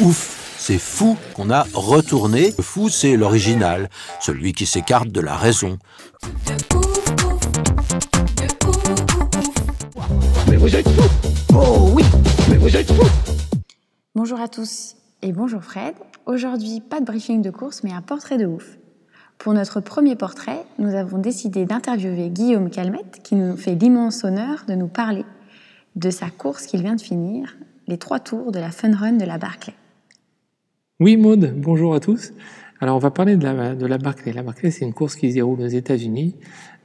Ouf, c'est fou qu'on a retourné. Le fou, c'est l'original, celui qui s'écarte de la raison. Mais vous êtes fous Oh oui Mais vous êtes fous Bonjour à tous et bonjour Fred. Aujourd'hui, pas de briefing de course, mais un portrait de ouf. Pour notre premier portrait, nous avons décidé d'interviewer Guillaume Calmette, qui nous fait l'immense honneur de nous parler de sa course qu'il vient de finir, les trois tours de la Fun Run de la Barclay. Oui, Maude, bonjour à tous. Alors, on va parler de la, de la Barclay. La Barclay, c'est une course qui se déroule aux États-Unis,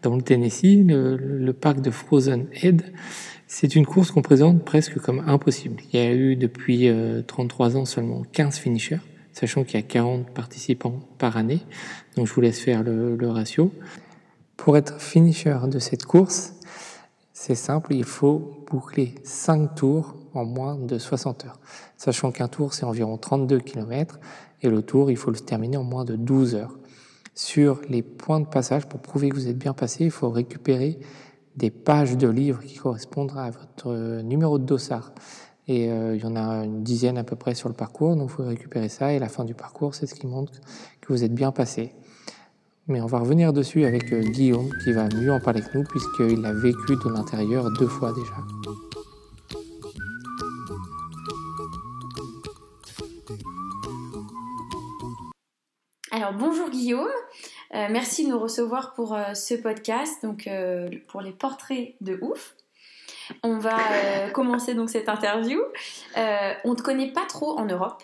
dans le Tennessee, le, le parc de Frozen Head. C'est une course qu'on présente presque comme impossible. Il y a eu depuis euh, 33 ans seulement 15 finishers, sachant qu'il y a 40 participants par année. Donc, je vous laisse faire le, le ratio. Pour être finisher de cette course, c'est simple, il faut boucler 5 tours en moins de 60 heures. Sachant qu'un tour, c'est environ 32 km, et le tour, il faut le terminer en moins de 12 heures. Sur les points de passage, pour prouver que vous êtes bien passé, il faut récupérer des pages de livres qui correspondent à votre euh, numéro de dossard. Et euh, il y en a une dizaine à peu près sur le parcours, donc il faut récupérer ça, et la fin du parcours, c'est ce qui montre que vous êtes bien passé. Mais on va revenir dessus avec euh, Guillaume, qui va mieux en parler que nous, puisqu'il a vécu de l'intérieur deux fois déjà. Guillaume, Euh, merci de nous recevoir pour euh, ce podcast, donc euh, pour les portraits de ouf. On va commencer donc cette interview. On te connaît pas trop en Europe,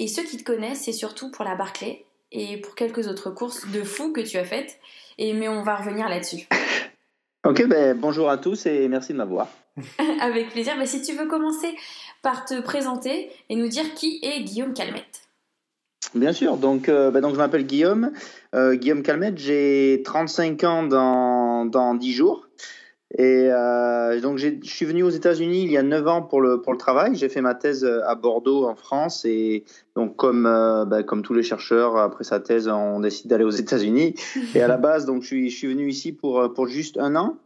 et ceux qui te connaissent, c'est surtout pour la Barclay et pour quelques autres courses de fou que tu as faites. Et mais on va revenir là-dessus. Ok, ben, bonjour à tous et merci de m'avoir. Avec plaisir. Bah, si tu veux commencer par te présenter et nous dire qui est Guillaume Calmette. Bien sûr, donc, euh, ben, donc je m'appelle Guillaume, euh, Guillaume Calmette, j'ai 35 ans dans, dans 10 jours. Et euh, donc j'ai- je suis venu aux États-Unis il y a 9 ans pour le, pour le travail. J'ai fait ma thèse à Bordeaux en France et donc comme, euh, ben, comme tous les chercheurs, après sa thèse, on décide d'aller aux États-Unis. Et à la base, donc je suis, je suis venu ici pour, pour juste un an.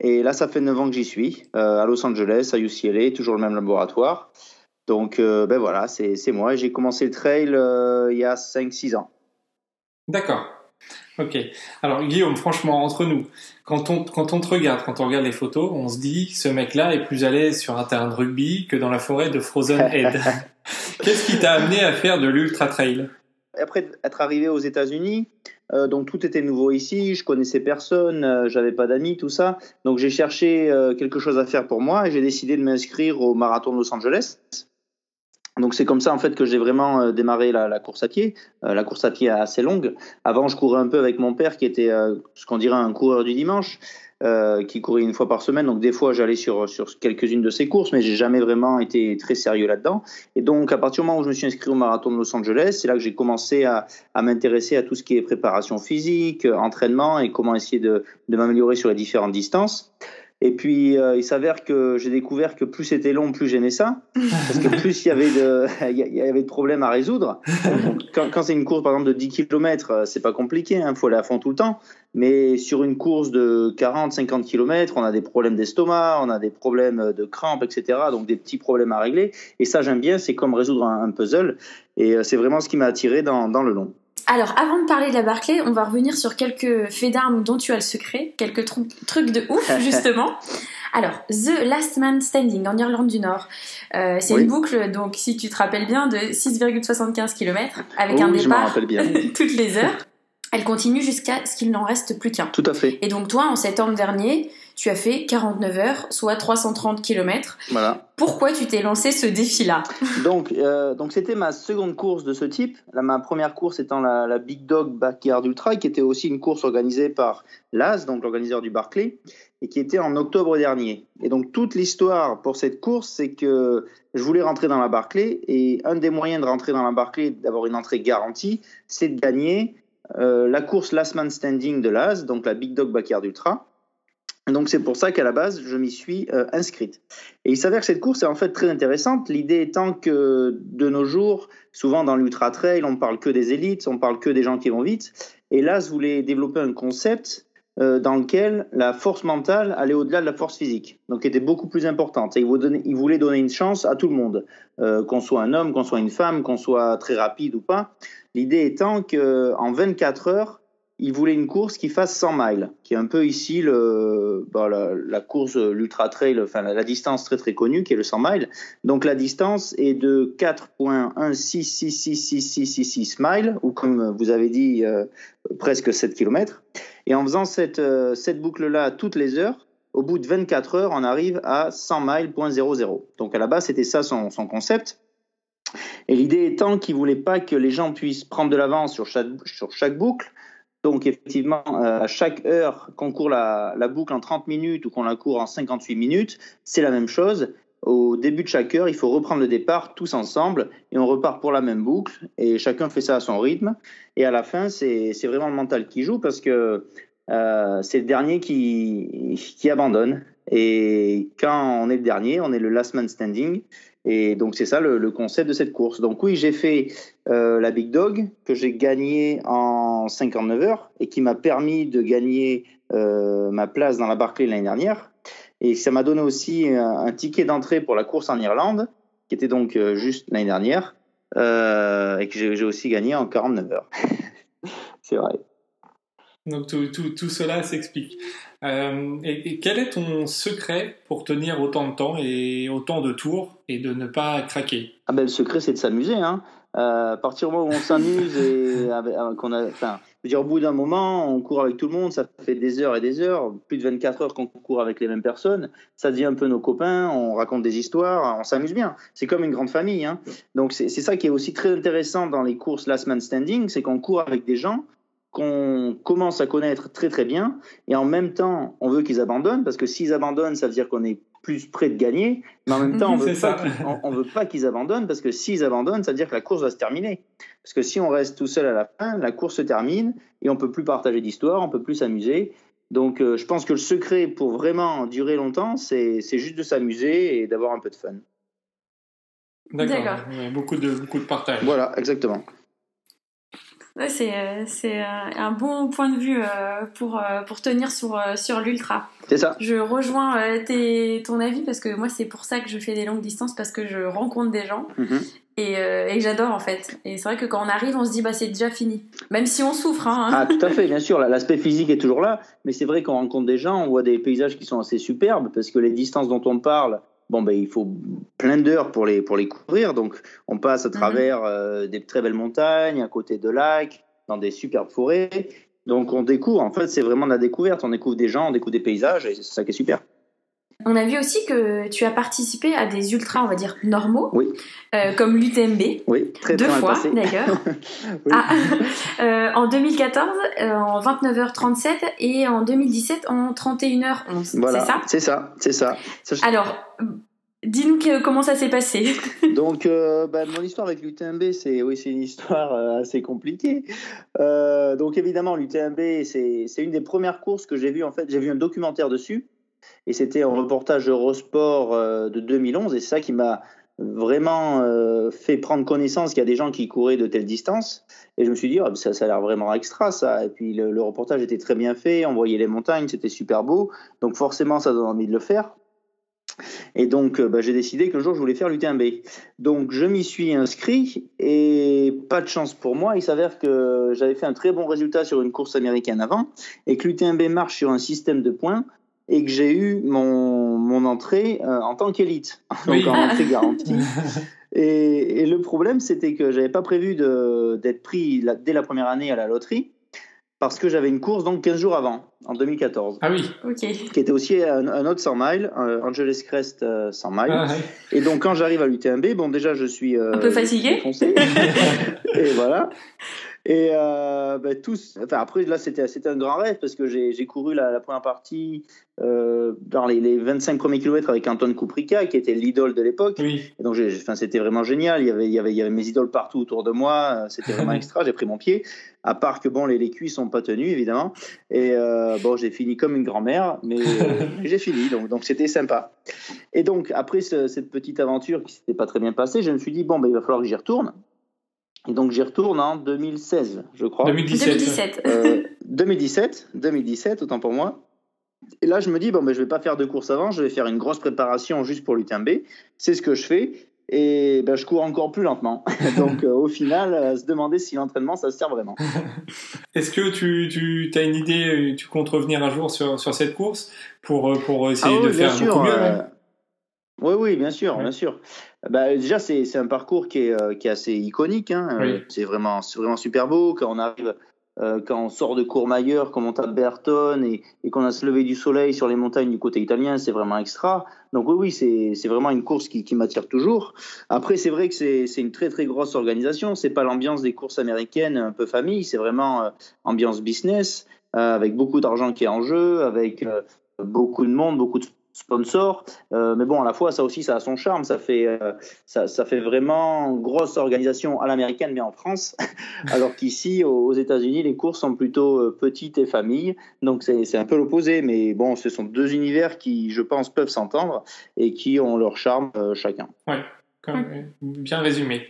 Et là, ça fait 9 ans que j'y suis, euh, à Los Angeles, à UCLA, toujours le même laboratoire. Donc, euh, ben voilà, c'est moi. J'ai commencé le trail euh, il y a 5-6 ans. D'accord. Ok. Alors Guillaume, franchement, entre nous, quand on, quand on te regarde, quand on regarde les photos, on se dit ce mec-là est plus à l'aise sur un terrain de rugby que dans la forêt de Frozen Head. Qu'est-ce qui t'a amené à faire de l'ultra trail? Après être arrivé aux États-Unis, euh, donc tout était nouveau ici. Je connaissais personne, euh, j'avais pas d'amis, tout ça. Donc j'ai cherché euh, quelque chose à faire pour moi et j'ai décidé de m'inscrire au marathon de Los Angeles. Donc c'est comme ça en fait que j'ai vraiment euh, démarré la, la course à pied. Euh, la course à pied assez longue. Avant, je courais un peu avec mon père qui était euh, ce qu'on dirait un coureur du dimanche. euh, qui courait une fois par semaine, donc des fois j'allais sur, sur quelques-unes de ses courses, mais j'ai jamais vraiment été très sérieux là-dedans. Et donc à partir du moment où je me suis inscrit au marathon de Los Angeles, c'est là que j'ai commencé à, à m'intéresser à tout ce qui est préparation physique, euh, entraînement et comment essayer de, de m'améliorer sur les différentes distances. Et puis, euh, il s'avère que j'ai découvert que plus c'était long, plus j'aimais ça. Parce que plus il y avait de, il y avait de problèmes à résoudre. Quand, quand c'est une course, par exemple, de 10 km, c'est pas compliqué, il faut aller à fond tout le temps. Mais sur une course de 40, 50 km, on a des problèmes d'estomac, on a des problèmes de crampes, etc. Donc des petits problèmes à régler. Et ça, j'aime bien, c'est comme résoudre un, un puzzle. Et euh, c'est vraiment ce qui m'a attiré dans, dans le long. Alors, avant de parler de la Barclay, on va revenir sur quelques faits d'armes dont tu as le secret, quelques tru- trucs de ouf, justement. Alors, The Last Man Standing en Irlande du Nord. Euh, c'est Oui. une boucle, donc si tu te rappelles bien, de 6,75 km avec un départ bien. toutes les heures. Elle continue jusqu'à ce qu'il n'en reste plus qu'un. Tout à fait. Et donc, toi, en septembre dernier, tu as fait 49 heures, soit 330 km. Voilà. Pourquoi tu t'es lancé ce défi-là? Donc, euh, donc c'était ma seconde course de ce type. Ma première course étant la, la Big Dog Backyard Ultra, qui était aussi une course organisée par l'AS, donc l'organiseur du Barclay. et qui était en octobre dernier. Et donc toute l'histoire pour cette course, c'est que je voulais rentrer dans la Barclay et un des moyens de rentrer dans la Barclay, d'avoir une entrée garantie, c'est de gagner euh, la course Last Man Standing de l'AS, donc la Big Dog Backyard Ultra. Donc c'est pour ça qu'à la base, je m'y suis euh, inscrite. Et il s'avère que cette course est en fait très intéressante, l'idée étant que de nos jours, souvent dans l'ultra trail, on parle que des élites, on parle que des gens qui vont vite. Et là, je voulais développer un concept euh, dans lequel la force mentale allait au-delà de la force physique, donc était beaucoup plus importante. Et il voulait donner une chance à tout le monde, euh, qu'on soit un homme, qu'on soit une femme, qu'on soit très rapide ou pas. L'idée étant qu'en 24 heures, il voulait une course qui fasse 100 miles, qui est un peu ici le, bah, la, course, l'ultra trail, enfin la, distance très très connue qui est le 100 miles. Donc la distance est de 4.1666666 miles, ou comme vous avez dit, euh, presque 7 km. Et en faisant cette, euh, cette boucle-là toutes les heures, au bout de 24 heures, on arrive à 100 miles.00. Donc à la base, c'était ça son, son concept. Et l'idée étant qu'il voulait pas que les gens puissent prendre de l'avance sur chaque, sur chaque boucle, donc effectivement, euh, à chaque heure qu'on court la, boucle en 30 minutes ou qu'on la court en 58 minutes, c'est la même chose. Au début de chaque heure, il faut reprendre le départ tous ensemble et on repart pour la même boucle et chacun fait ça à son rythme. Et à la fin, c'est vraiment le mental qui joue parce que euh, c'est le dernier qui, abandonne. Et quand on est le dernier, on est le last man standing. Et donc c'est ça le, concept de cette course. Donc oui, j'ai fait euh, la Big Dog que j'ai gagné en 59 heures et qui m'a permis de gagner euh, ma place dans la Barclay l'année dernière. Et ça m'a donné aussi un, ticket d'entrée pour la course en Irlande, qui était donc euh, juste l'année dernière, et que j'ai aussi gagné en 49 heures. c'est vrai. Donc tout, tout, tout cela s'explique. Euh, et, quel est ton secret pour tenir autant de temps et autant de tours et de ne pas craquer? Ah ben, Le secret, c'est de s'amuser. Hein. Euh, à partir du moment où on s'amuse et euh, qu'on a, enfin, je veux dire, au bout d'un moment, on court avec tout le monde, ça fait des heures et des heures, plus de 24 heures qu'on court avec les mêmes personnes, ça devient un peu nos copains, on raconte des histoires, on s'amuse bien. C'est comme une grande famille. Hein. Donc c'est ça qui est aussi très intéressant dans les courses Last Man Standing, c'est qu'on court avec des gens qu'on commence à connaître très très bien, et en même temps, on veut qu'ils abandonnent, parce que s'ils abandonnent, ça veut dire qu'on est plus près de gagner, mais en même temps, on veut pas veut pas qu'ils abandonnent, parce que s'ils abandonnent, ça veut dire que la course va se terminer. Parce que si on reste tout seul à la fin, la course se termine, et on peut plus partager d'histoire, on peut plus s'amuser. Donc euh, je pense que le secret pour vraiment durer longtemps, c'est juste de s'amuser et d'avoir un peu de fun. D'accord, beaucoup de, beaucoup de partage. Voilà, exactement c'est euh, c'est euh, un bon point de vue euh, pour, pour tenir sur, sur l'ultra. C'est ça. Je rejoins tes, ton avis parce que moi, c'est pour ça que je fais des longues distances parce que je rencontre des gens. Mhm. Et, et j'adore en fait. Et c'est vrai que quand on arrive, on se dit bah c'est déjà fini, même si on souffre. Hein. Ah tout à fait, bien sûr. L'aspect physique est toujours là, mais c'est vrai qu'on rencontre des gens, on voit des paysages qui sont assez superbes parce que les distances dont on parle, bon ben il faut plein d'heures pour les pour les couvrir donc on passe à mhm. travers euh, des très belles montagnes à côté de lacs dans des superbes forêts. Donc on découvre en fait c'est vraiment de la découverte. On découvre des gens on découvre des paysages et c'est ça qui est super on a vu aussi que tu as participé à des ultras, on va dire, normaux, oui. euh, comme l'UTMB. Oui, très, Deux fois, d'ailleurs. ah, euh, en 2014, euh, en 29h37 et en 2017, en 31h11. Voilà, c'est ça? C'est ça, c'est ça. Alors, dis-nous comment ça s'est passé? Donc, euh, bah, mon histoire avec l'UTMB, c'est oui, c'est une histoire euh, assez compliquée. Euh, donc, évidemment, l'UTMB, c'est une des premières courses que j'ai vues. En fait, j'ai vu un documentaire dessus et c'était un reportage Eurosport euh, de 2011, et c'est ça qui m'a vraiment euh, fait prendre connaissance qu'il y a des gens qui couraient de telles distances. Et je me suis dit, ça, ça a l'air vraiment extra, ça. Et puis le, reportage était très bien fait, on voyait les montagnes, c'était super beau. Donc forcément, ça donne envie de le faire. Et donc, euh, bah, j'ai décidé que le jour, je voulais faire l'UTMB. Donc, je m'y suis inscrit et pas de chance pour moi. Il s'avère que j'avais fait un très bon résultat sur une course américaine avant et que l'UTMB marche sur un système de points et que j'ai eu mon, mon entrée euh, en tant qu'élite, donc en entrée garantie. et, et, le problème, c'était que j'avais pas prévu d'être pris dès la première année à la loterie, parce que j'avais une course donc 15 jours avant, en 2014. Ah oui. Ok. Qui était aussi un, autre 100 miles, Angeles Crest 100 euh, miles. Ah, et donc quand j'arrive à l'UTMB, bon déjà je suis euh, un peu fatigué. et voilà. Et euh, ben, tous, enfin, après, là, c'était un grand rêve parce que j'ai couru la, la, première partie euh, dans les, les, 25 premiers kilomètres avec Anton Kuprika, qui était l'idole de l'époque. Oui. Et donc, enfin, c'était vraiment génial. Il y, avait, il, y avait, il y avait mes idoles partout autour de moi. C'était vraiment extra. J'ai pris mon pied. À part que, bon, les, les cuisses sont pas tenues, évidemment. Et euh, bon, j'ai fini comme une grand-mère, mais, j'ai fini. Donc, donc c'était sympa. Et donc, après ce, cette petite aventure qui s'était pas très bien passée, je me suis dit, bon, ben, il va falloir que j'y retourne. Et donc j'y retourne en 2016, je crois. 2017. 2017. Euh, 2017, 2017, autant pour moi. Et là, je me dis, bon, ben, je vais pas faire de course avant, je vais faire une grosse préparation juste pour l'UTMB. C'est ce que je fais. Et ben, je cours encore plus lentement. Donc, euh, au final, euh, se demander si l'entraînement, ça sert vraiment. Est-ce que tu, tu as une idée, tu comptes revenir un jour sur, sur cette course pour, pour essayer ah, oui, de faire sûr, beaucoup mieux euh, Oui, oui, bien sûr, ouais. bien sûr. Bah, déjà, c'est un parcours qui est, euh, qui est assez iconique. Hein. Oui. C'est vraiment, vraiment super beau. Quand on arrive, euh, quand on sort de Courmayeur, qu'on monte à Berton et, et qu'on a se levé du soleil sur les montagnes du côté italien, c'est vraiment extra. Donc oui, oui, c'est vraiment une course qui, qui m'attire toujours. Après, c'est vrai que c'est une très très grosse organisation. C'est pas l'ambiance des courses américaines un peu famille. C'est vraiment euh, ambiance business euh, avec beaucoup d'argent qui est en jeu, avec euh, beaucoup de monde, beaucoup de sponsors. Euh, mais bon, à la fois, ça aussi, ça a son charme. Ça fait, euh, ça, ça, fait vraiment grosse organisation à l'américaine, mais en France. Alors qu'ici, aux États-Unis, les courses sont plutôt euh, petites et familles. Donc c'est un peu l'opposé. Mais bon, ce sont deux univers qui, je pense, peuvent s'entendre et qui ont leur charme euh, chacun. Ouais. Bien résumé.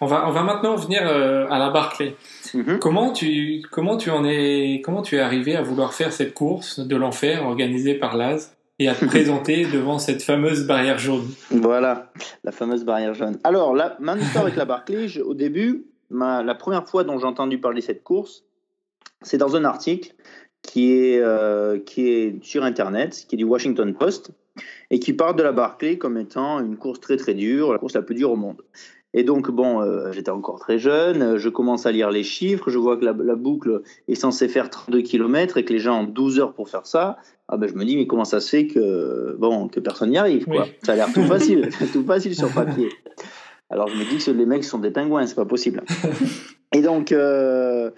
On va, on va maintenant venir à la Barclay. Mm -hmm. Comment tu, comment tu en es, comment tu es arrivé à vouloir faire cette course de l'enfer organisée par Laz et à te présenter devant cette fameuse barrière jaune. Voilà, la fameuse barrière jaune. Alors, là, ma histoire avec la Barclay, au début, ma, la première fois dont j'ai entendu parler de cette course, c'est dans un article qui est, euh, qui est sur Internet, qui est du Washington Post, et qui parle de la Barclay comme étant une course très très dure, la course la plus dure au monde. Et donc, bon, euh, j'étais encore très jeune, je commence à lire les chiffres, je vois que la, la, boucle est censée faire 32 km et que les gens ont 12 heures pour faire ça. Ah ben, je me dis, mais comment ça se fait que, bon, que personne n'y arrive, quoi? Oui. Ça a l'air tout facile, tout facile sur papier. Alors, je me dis que les mecs sont des pingouins, c'est pas possible. Et donc, euh,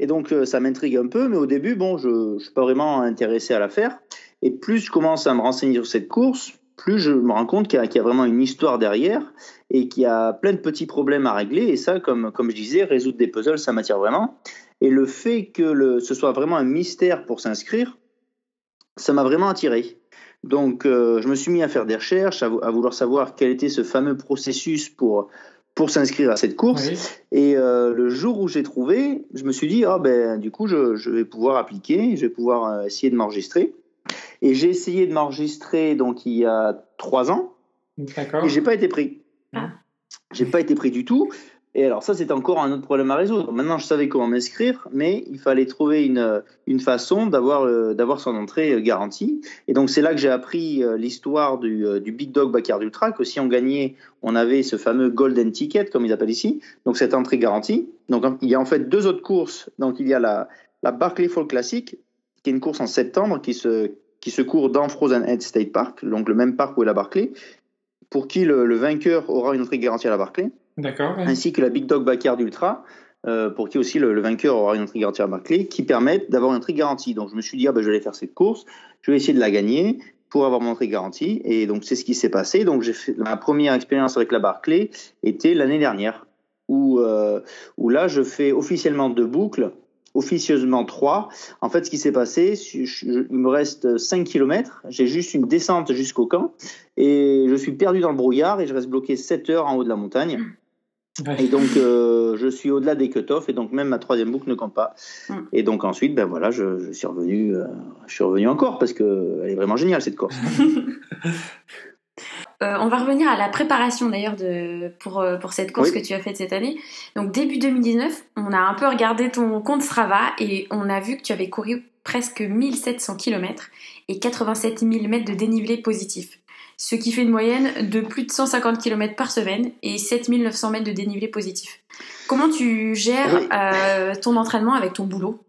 et donc ça m'intrigue un peu, mais au début, bon, je ne suis pas vraiment intéressé à la faire. Et plus je commence à me renseigner sur cette course, plus je me rends compte qu'il y, qu y, a vraiment une histoire derrière et qu'il y a plein de petits problèmes à régler. Et ça, comme, comme je disais, résoudre des puzzles, ça m'attire vraiment. Et le fait que le, ce soit vraiment un mystère pour s'inscrire, ça m'a vraiment attiré. Donc, euh, je me suis mis à faire des recherches, à, à, vouloir savoir quel était ce fameux processus pour, pour s'inscrire à cette course. Oui. Et euh, le jour où j'ai trouvé, je me suis dit, ah ben, du coup, je, je vais pouvoir appliquer, je vais pouvoir euh, essayer de m'enregistrer. Et j'ai essayé de m'enregistrer donc il y a trois ans. D'accord. Et j'ai pas été pris. Ah. J'ai pas été pris du tout. Et alors ça, c'est encore un autre problème à résoudre. Maintenant, je savais comment m'inscrire, mais il fallait trouver une, une façon d'avoir euh, d'avoir son entrée garantie. Et donc c'est là que j'ai appris euh, l'histoire du, euh, du Big Dog Backyard Ultra, que si on gagnait, on avait ce fameux golden ticket, comme ils appellent ici, donc cette entrée garantie. Donc il y a en fait deux autres courses. Donc il y a la, la Barclay Fall Classic, qui est une course en septembre, qui se qui se court dans Frozen Head State Park, donc le même parc où est la Barclay, pour qui le, le vainqueur aura une entrée garantie à la Barclay. D'accord. Ouais. Ainsi que la Big Dog Backyard Ultra, euh, pour qui aussi le, le, vainqueur aura une entrée garantie à la Barclay, qui permettent d'avoir une entrée garantie. Donc je me suis dit, ah, ben, je vais aller faire cette course, je vais essayer de la gagner pour avoir mon entrée garantie. Et donc c'est ce qui s'est passé. Donc j'ai fait ma première expérience avec la Barclay était l'année dernière, où, euh, où là je fais officiellement deux boucles officieusement 3. En fait, ce qui s'est passé, je, je, il me reste 5 km, j'ai juste une descente jusqu'au camp et je suis perdu dans le brouillard et je reste bloqué 7 heures en haut de la montagne. Ouais. Et donc, euh, je suis au-delà des cut-offs et donc même ma troisième boucle ne compte pas. Mm. Et donc ensuite, ben voilà, je, je suis revenu, euh, je suis revenu encore parce que elle est vraiment géniale cette course. Euh, on va revenir à la préparation d'ailleurs de, pour, euh, pour cette course oui. que tu as faite cette année. Donc début 2019, on a un peu regardé ton compte Strava et on a vu que tu avais couru presque 1700 km et 87 000 mètres de dénivelé positif. Ce qui fait une moyenne de plus de 150 km par semaine et 7900 mètres de dénivelé positif. Comment tu gères oui. euh, ton entraînement avec ton boulot?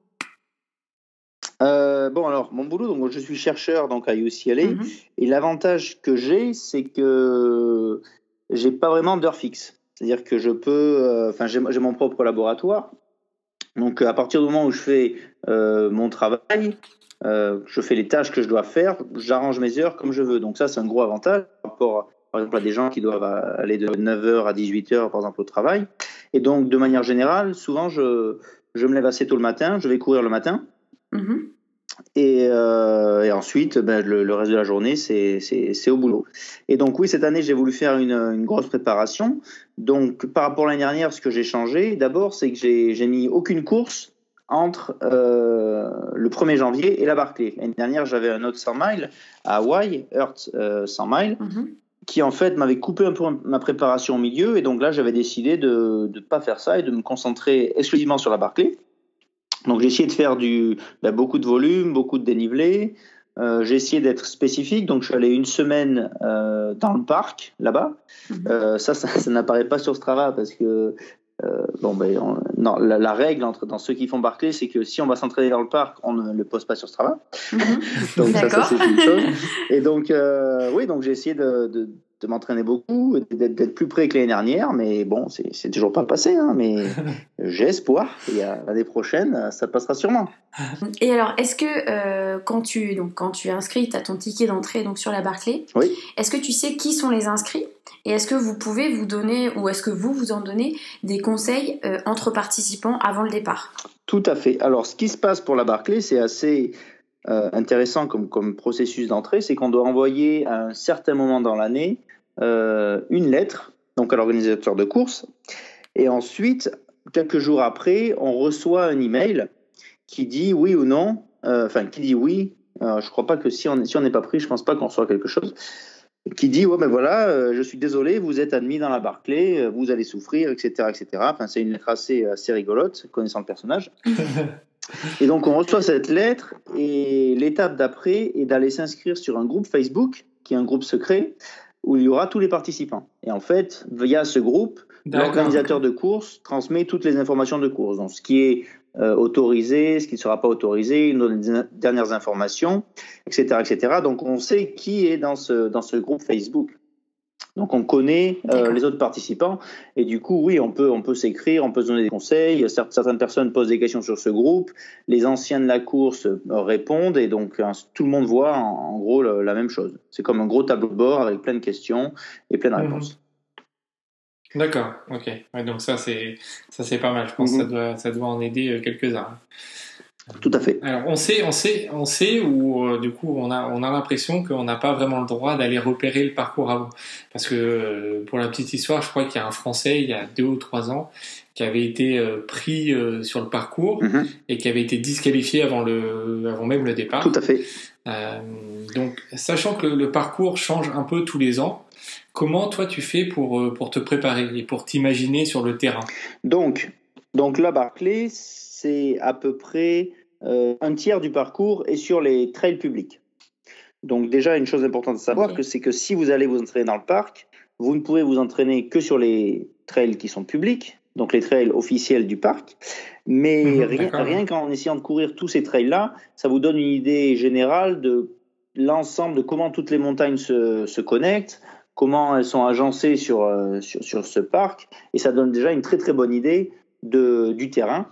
Euh, bon, alors, mon boulot, donc, je suis chercheur donc, à UCLA, mm -hmm. et l'avantage que j'ai, c'est que j'ai pas vraiment d'heure fixe. C'est-à-dire que je peux, enfin, euh, j'ai mon propre laboratoire, Donc à partir du moment où je fais mon travail, je fais les tâches que je dois faire, j'arrange mes heures comme je veux. Donc ça, c'est un gros avantage par rapport, par exemple, à des gens qui doivent aller de 9h à 18h, par exemple, au travail. Et donc, de manière générale, souvent, je, je me lève assez tôt le matin, je vais courir le matin. Mm-hmm. Euh, et, ensuite, ben, le, reste de la journée, c'est au boulot. Et donc oui, cette année, j'ai voulu faire une, grosse préparation. Donc par rapport à l'année dernière, ce que j'ai changé, d'abord, c'est que j'ai mis aucune course entre euh, le 1er janvier et la Barclay. L'année dernière, j'avais un autre 100 miles à Hawaï, Earth 100 euh, miles, mm-hmm. qui en fait m'avait coupé un peu ma préparation au milieu. Et donc là, j'avais décidé de ne pas faire ça et de me concentrer exclusivement sur la Barclay. Donc j'ai essayé de faire du, bah, beaucoup de volume, beaucoup de dénivelé. Euh, j'ai essayé d'être spécifique, donc je suis allé une semaine euh, dans le parc là-bas. Mhm. Euh, ça, ça, n'apparaît pas sur Strava parce que bon, ben, non, la, règle entre dans ceux qui font Barclay, c'est que si on va s'entraîner dans le parc, on ne le poste pas sur Strava. Mhm. donc ça, ça c'est une chose. Et donc oui, donc j'ai essayé de de m'entraîner beaucoup, d'être plus près que l'année dernière, mais bon, c'est toujours pas passé, hein, mais j'ai espoir. L'année prochaine, ça passera sûrement. Et alors, est-ce que euh, quand tu donc quand tu inscris, tu as ton ticket d'entrée donc sur la Barclay, oui. est-ce que tu sais qui sont les inscrits et est-ce que vous pouvez vous donner ou est-ce que vous vous en donnez des conseils euh, entre participants avant le départ? Tout à fait. Alors, ce qui se passe pour la Barclay, c'est assez euh, intéressant comme, comme processus d'entrée, c'est qu'on doit envoyer à un certain moment dans l'année une lettre donc à l'organisateur de course. Et ensuite, quelques jours après, on reçoit un email qui dit oui ou non, euh, enfin qui dit oui. je ne crois pas que si on si n'est pas pris, je ne pense pas qu'on reçoit quelque chose qui dit ouais ben voilà, je suis désolé, vous êtes admis dans la Barclay, vous allez souffrir, etc., etc. Enfin, c'est une lettre assez assez rigolote, connaissant le personnage. Et donc on reçoit cette lettre et l'étape d'après est d'aller s'inscrire sur un groupe Facebook, qui est un groupe secret, où il y aura tous les participants. Et en fait, via ce groupe, l'organisateur de course transmet toutes les informations de course. Donc ce qui est euh, autorisé, ce qui ne sera pas autorisé, les dernières informations, etc., etc. Donc on sait qui est dans ce, dans ce groupe Facebook. Donc on connaît euh, les autres participants et du coup oui on peut on peut s'écrire, on peut se donner des conseils. Certaines personnes posent des questions sur ce groupe, les anciens de la course euh, répondent et donc hein, tout le monde voit en, gros la même chose. C'est comme un gros tableau de bord avec plein de questions et plein de mhm. réponses. D'accord, ok. donc ça c'est ça c'est pas mal. Je pense que ça mhm. doit ça doit en aider euh, quelques uns. Tout à fait. Alors on sait, on sait, on sait où euh, du coup on a, on a l'impression qu'on n'a pas vraiment le droit d'aller repérer le parcours avant, parce que euh, pour la petite histoire, je crois qu'il y a un Français il y a deux ou trois ans qui avait été euh, pris sur le parcours mhm. et qui avait été disqualifié avant le, avant même le départ. Tout à fait. donc sachant que le, parcours change un peu tous les ans, comment toi tu fais pour pour te préparer et pour t'imaginer sur le terrain? Donc donc la Barclay c'est à peu près euh, un tiers du parcours est sur les trails publics. Donc déjà, une chose importante à savoir, c'est que si vous allez vous entraîner dans le parc, vous ne pouvez vous entraîner que sur les trails qui sont publics, donc les trails officiels du parc. Mais mhm, rien, qu'en essayant de courir tous ces trails-là, ça vous donne une idée générale de l'ensemble de comment toutes les montagnes se, connectent, comment elles sont agencées sur, euh, sur, sur, ce parc, et ça donne déjà une très très bonne idée de, du terrain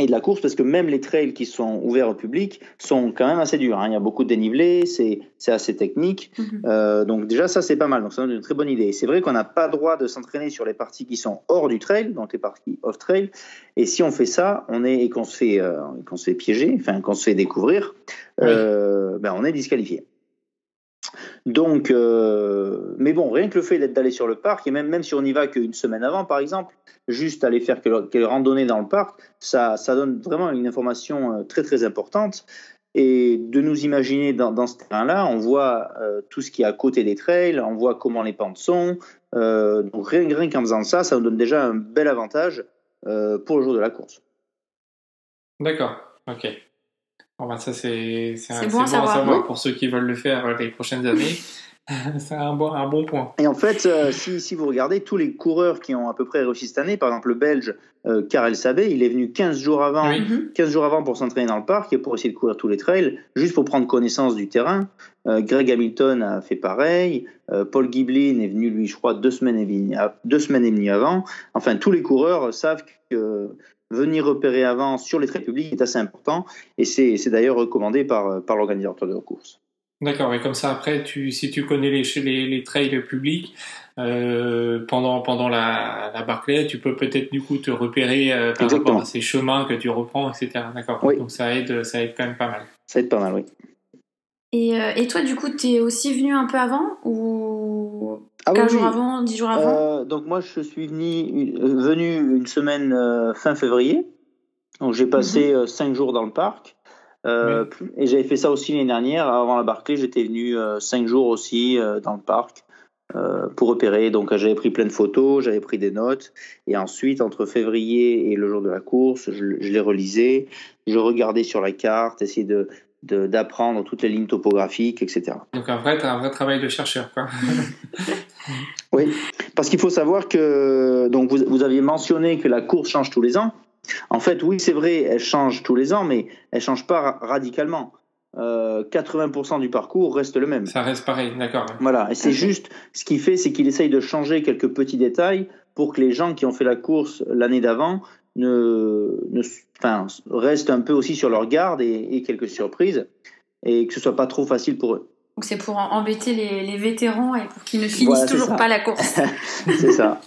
et de la course parce que même les trails qui sont ouverts au public sont quand même assez durs. Hein. Il y a beaucoup de dénivelé, c'est assez technique. Mhm. Euh, donc déjà ça c'est pas mal, donc ça donne une très bonne idée. C'est vrai qu'on n'a pas droit de s'entraîner sur les parties qui sont hors du trail, donc les parties off trail. Et si on fait ça, on est et qu'on se fait euh, qu'on se fait piéger, enfin qu'on se fait découvrir, euh, ben on est disqualifié. Donc, euh, mais bon, rien que le fait d'aller sur le parc, et même, même si on n'y va qu'une semaine avant, par exemple, juste aller faire quelques randonnées dans le parc, ça, ça donne vraiment une information euh, très très importante. Et de nous imaginer dans, ce terrain-là, on voit euh, tout ce qui est à côté des trails, on voit comment les pentes sont. donc rien, rien qu'en faisant ça, ça nous donne déjà un bel avantage pour le jour de la course. D'accord, ok. Bon, bah, ça, c'est bon, à savoir, pour ceux qui veulent le faire euh, les prochaines années. c'est un bon, un bon point. Et en fait, euh, si, si, vous regardez tous les coureurs qui ont à peu près réussi cette année, par exemple le Belge euh, Karel Sabé, il est venu 15 jours avant, 15 jours avant pour s'entraîner dans le parc et pour essayer de courir tous les trails, juste pour prendre connaissance du terrain. Greg Hamilton a fait pareil. Paul Giblin est venu, lui, je crois, deux semaines et, deux semaines et demie avant. Enfin, tous les coureurs savent que venir repérer avant sur les trails publics est assez important et c'est d'ailleurs recommandé par, par l'organisateur de la course. D'accord, et comme ça après, tu, si tu connais les, les, les trails publics euh, pendant pendant la, la Barclay, tu peux peut-être du coup te repérer euh, par rapport à ces chemins que tu reprends, etc. D'accord. Donc ça aide, ça aide quand même pas mal. Ça aide pas mal, oui. Et, euh, et toi, du coup, tu es aussi venu un peu avant ou ah, 15 jours avant, 10 jours avant? Donc moi, je suis venu, venu une semaine fin février. Donc j'ai passé 5 mhm. jours dans le parc. Euh, et j'avais fait ça aussi l'année dernière. Avant la Barclay, j'étais venu euh, cinq jours aussi euh, dans le parc pour repérer. Donc j'avais pris plein de photos, j'avais pris des notes. Et ensuite, entre février et le jour de la course, je, les relisais, je regardais sur la carte, essayais de d'apprendre toutes les lignes topographiques, etc. Donc un vrai, un vrai travail de chercheur, quoi. oui, parce qu'il faut savoir que donc vous, vous aviez mentionné que la course change tous les ans. En fait, oui, c'est vrai, elle change tous les ans, mais elle ne change pas radicalement. 80% euh, du parcours reste le même. Ça reste pareil, d'accord. Voilà, et c'est juste, ce qu'il fait, c'est qu'il essaye de changer quelques petits détails pour que les gens qui ont fait la course l'année d'avant ne, restent un peu aussi sur leur garde et, quelques surprises, et que ce soit pas trop facile pour eux. Donc c'est pour embêter les, vétérans et pour qu'ils ne finissent toujours pas la course. c'est ça.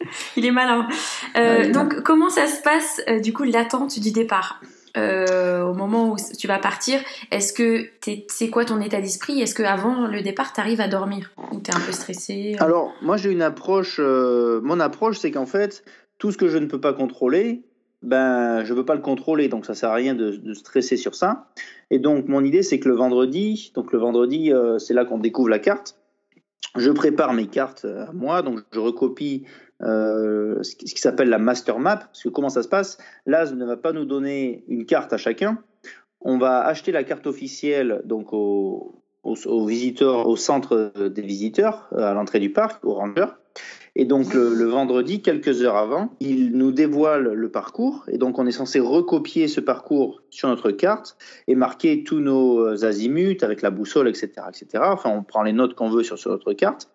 il est malin. Euh, donc, comment ça se passe, euh, du coup, l'attente du départ euh, Au moment où tu vas partir, est-ce que c'est quoi ton état d'esprit? Est-ce qu'avant le départ, tu arrives à dormir? Ou tu es un peu stressé? Alors, moi, j'ai une approche. mon approche, c'est qu'en fait, tout ce que je ne peux pas contrôler, ben, je ne veux pas le contrôler, donc ça sert à rien de, stresser sur ça. Et donc, mon idée, c'est que le vendredi, donc le vendredi, c'est là qu'on découvre la carte. Je prépare mes cartes à moi, donc je recopie euh, ce qui s'appelle la master map. Parce que comment ça se passe? L'AS ne va pas nous donner une carte à chacun. On va acheter la carte officielle donc aux, visiteurs, au centre des visiteurs, à l'entrée du parc, au ranger. Et donc le, vendredi, quelques heures avant, il nous dévoile le parcours. Et donc on est censé recopier ce parcours sur notre carte et marquer tous nos azimuts avec la boussole, etc. etc. Enfin, on prend les notes qu'on veut sur, notre carte.